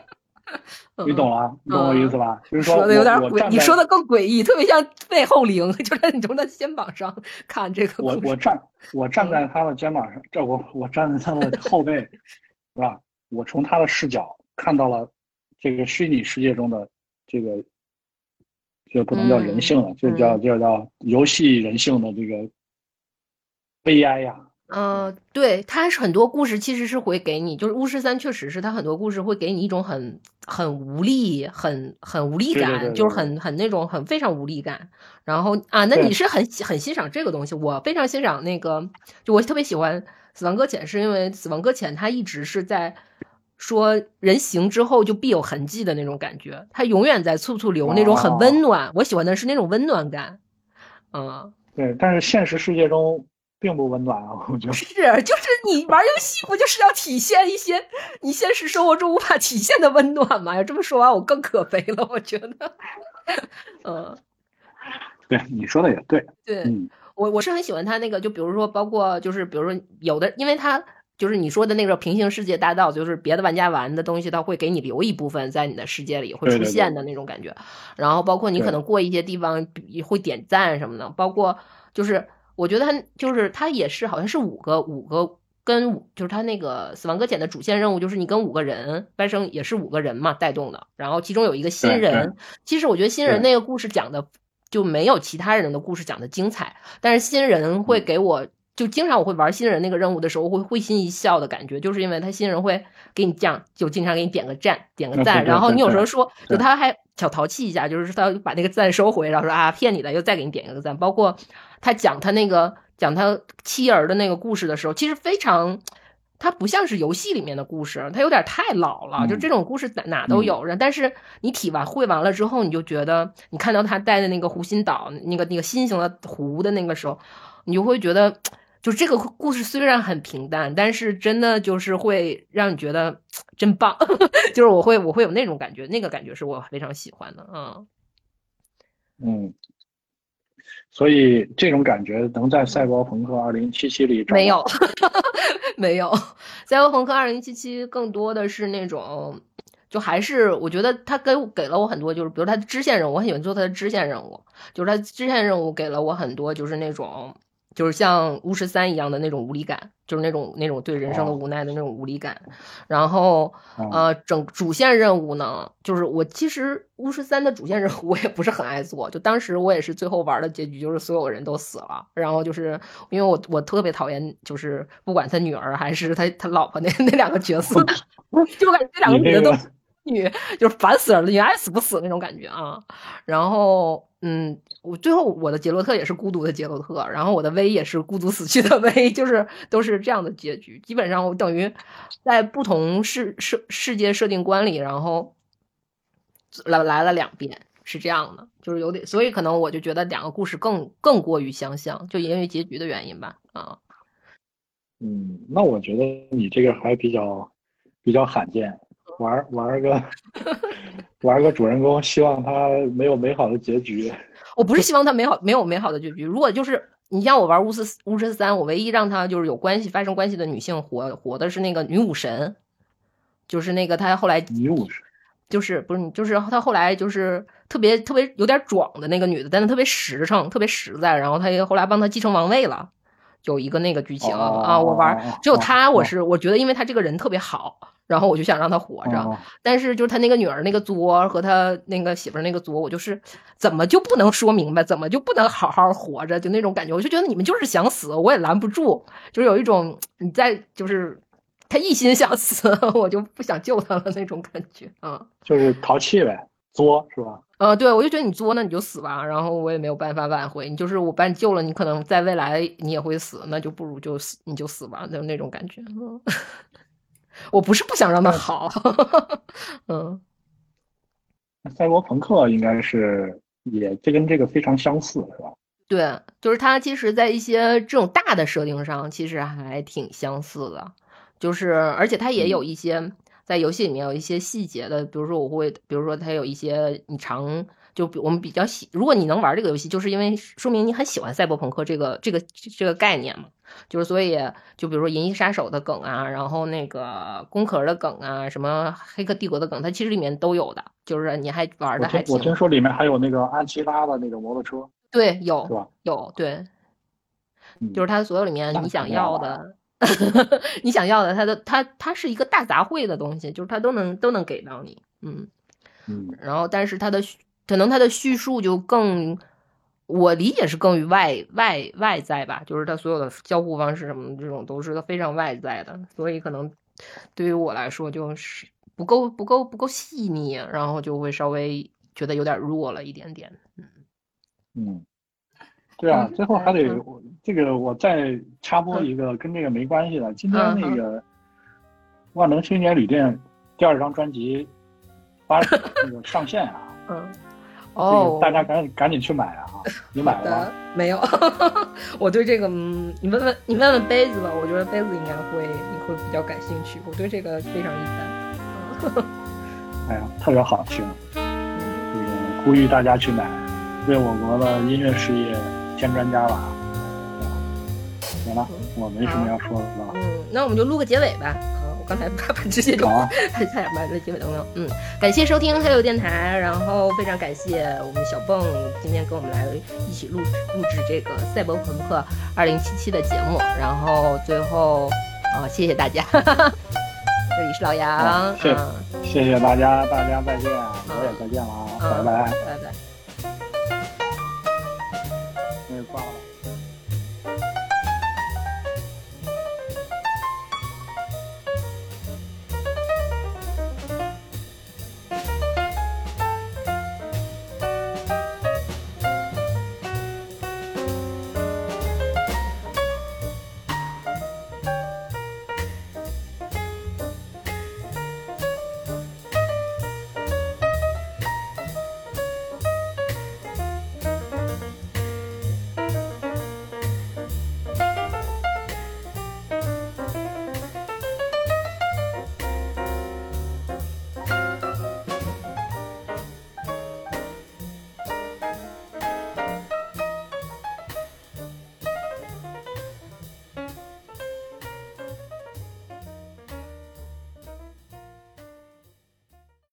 [SPEAKER 3] 你懂了？你懂我意思吧？就是
[SPEAKER 1] 嗯说的有点诡，你说的更诡异，特别像背后灵，就是你从他肩膀上看这个故事。
[SPEAKER 3] 我我站我站在他的肩膀上，这我我站在他的后背，是吧？我从他的视角看到了这个虚拟世界中的这个，这不能叫人性了，就叫就叫游戏人性的这个悲哀呀。
[SPEAKER 1] 嗯，对，它是很多故事其实是会给你，就是巫师三确实是他很多故事会给你一种很很无力、很很无力感，就是很很那种很非常无力感。然后啊，那你是很很欣赏这个东西，我非常欣赏那个，就我特别喜欢《死亡搁浅》，是因为《死亡搁浅》它一直是在说人行之后就必有痕迹的那种感觉，它永远在处处留那种很温暖。我喜欢的是那种温暖感。嗯，
[SPEAKER 3] 对，但是现实世界中。并不温暖啊，我觉得
[SPEAKER 1] 是，就是你玩游戏不就是要体现一些你现实生活中无法体现的温暖吗？要这么说完，我更可悲了，我觉得。嗯，
[SPEAKER 3] 对，你说的也对。
[SPEAKER 1] 对，我我是很喜欢他那个，就比如说，包括就是比如说有的，因为他就是你说的那个平行世界大道，就是别的玩家玩的东西，他会给你留一部分在你的世界里会出现的那种感觉。然后包括你可能过一些地方会点赞什么的，包括就是。我觉得他就是他也是好像是五个五个跟五就是他那个死亡搁浅的主线任务就是你跟五个人班生也是五个人嘛带动的，然后其中有一个新人，其实我觉得新人那个故事讲的就没有其他人的故事讲的精彩，但是新人会给我就经常我会玩新人那个任务的时候会会心一笑的感觉，就是因为他新人会给你讲就经常给你点个赞点个赞，然后你有时候说就他还小淘气一下，就是他把那个赞收回，然后说啊骗你的又再给你点一个赞，包括。他讲他那个讲他妻儿的那个故事的时候，其实非常，他不像是游戏里面的故事，他有点太老了。就这种故事哪哪都有，但是你体完会完了之后，你就觉得你看到他带的那个湖心岛那个那个心形的湖的那个时候，你就会觉得，就这个故事虽然很平淡，但是真的就是会让你觉得真棒，就是我会我会有那种感觉，那个感觉是我非常喜欢的，
[SPEAKER 3] 啊嗯。所以这种感觉能在《赛博朋克2077》里
[SPEAKER 1] 没有，没有，《赛博朋克2077》更多的是那种，就还是我觉得他给给了我很多，就是比如他的支线任务，我很喜欢做他的支线任务，就是他支线任务给了我很多，就是那种。就是像巫师三一样的那种无力感，就是那种那种对人生的无奈的那种无力感。然后，呃，整主线任务呢，就是我其实巫师三的主线任务 我也不是很爱做。就当时我也是最后玩的结局就是所有人都死了。然后就是因为我我特别讨厌，就是不管他女儿还是他他老婆那那两个角色，就感觉这两个女的都女就是烦死了，你爱死不死那种感觉啊。然后。嗯，我最后我的杰洛特也是孤独的杰洛特，然后我的薇也是孤独死去的薇，就是都是这样的结局。基本上我等于在不同世世世界设定观里，然后来来了两遍，是这样的，就是有点，所以可能我就觉得两个故事更更过于相像，就因为结局的原因吧。啊，
[SPEAKER 3] 嗯，那我觉得你这个还比较比较罕见。玩玩个 玩个主人公，希望他没有美好的结局。
[SPEAKER 1] 我不是希望他美好没有美好的结局。如果就是你像我玩巫师巫师三，我唯一让他就是有关系发生关系的女性活活的是那个女武神，就是那个他后来
[SPEAKER 3] 女武神，
[SPEAKER 1] 就是不是就是他后来就是特别特别有点壮的那个女的，但是特别实诚，特别实在。然后他后来帮他继承王位了，有一个那个剧情啊。我玩只有他，我是我觉得因为他这个人特别好。然后我就想让他活着，但是就是他那个女儿那个作和他那个媳妇儿那个作，我就是怎么就不能说明白，怎么就不能好好活着，就那种感觉，我就觉得你们就是想死，我也拦不住，就是有一种你在就是他一心想死，我就不想救他了那种感觉啊，
[SPEAKER 3] 就是淘气呗，作是吧？
[SPEAKER 1] 呃，对，我就觉得你作，那你就死吧，然后我也没有办法挽回你，就是我把你救了，你可能在未来你也会死，那就不如就死，你就死吧，就那种感觉。我不是不想让他好，嗯，
[SPEAKER 3] 赛博朋克应该是也这跟这个非常相似，是吧？
[SPEAKER 1] 对，就是它其实，在一些这种大的设定上，其实还挺相似的，就是而且它也有一些在游戏里面有一些细节的，比如说我会，比如说它有一些你常就比我们比较喜，如果你能玩这个游戏，就是因为说明你很喜欢赛博朋克这个这个这个概念嘛。就是所以，就比如说《银翼杀手》的梗啊，然后那个工壳的梗啊，什么《黑客帝国》的梗，它其实里面都有的。就是你还玩的还
[SPEAKER 3] 我听说里面还有那个安琪拉的那个摩托车。
[SPEAKER 1] 对，有，有，对，就是它所有里面你想要的，你想要的，它的它它是一个大杂烩的东西，就是它都能都能给到你。嗯
[SPEAKER 3] 嗯
[SPEAKER 1] 然后但是它的可能它的叙述就更，我理解是更于外外外在吧，就是它所有的交互方式什么这种都是非常外在的，所以可能对于我来说就是不够不够不够细腻，然后就会稍微觉得有点弱了一点点。
[SPEAKER 3] 嗯，对啊，最后还得这个我再插播一个跟这个没关系的，今天
[SPEAKER 1] 嗯
[SPEAKER 3] 那个万能青年旅店第二张专辑发 那个上线啊，
[SPEAKER 1] 嗯，哦，
[SPEAKER 3] 大家赶紧赶紧去买啊！你买了吗？
[SPEAKER 1] 没有，我对这个，嗯，你问问你问问杯子吧，我觉得杯子应该会你会比较感兴趣，我对这个非常一般。
[SPEAKER 3] 哎呀，特别好听，这个呼吁大家去买，为我国的音乐事业添砖加瓦。对吧行了，我没什么要说的了。
[SPEAKER 1] 嗯，那我们就录个结尾吧。好，我刚才差点把这结尾都没有。嗯，感谢收听黑油电台，然后非常感谢我们小蹦今天跟我们来一起录制录制这个赛博朋克二零七七的节目，然后最后啊、谢谢大家，这里是老杨，
[SPEAKER 3] 嗯谢
[SPEAKER 1] 嗯
[SPEAKER 3] 谢谢大家，大家再见，我也再见了啊，
[SPEAKER 1] 嗯
[SPEAKER 3] 拜拜。
[SPEAKER 1] 拜拜。follow.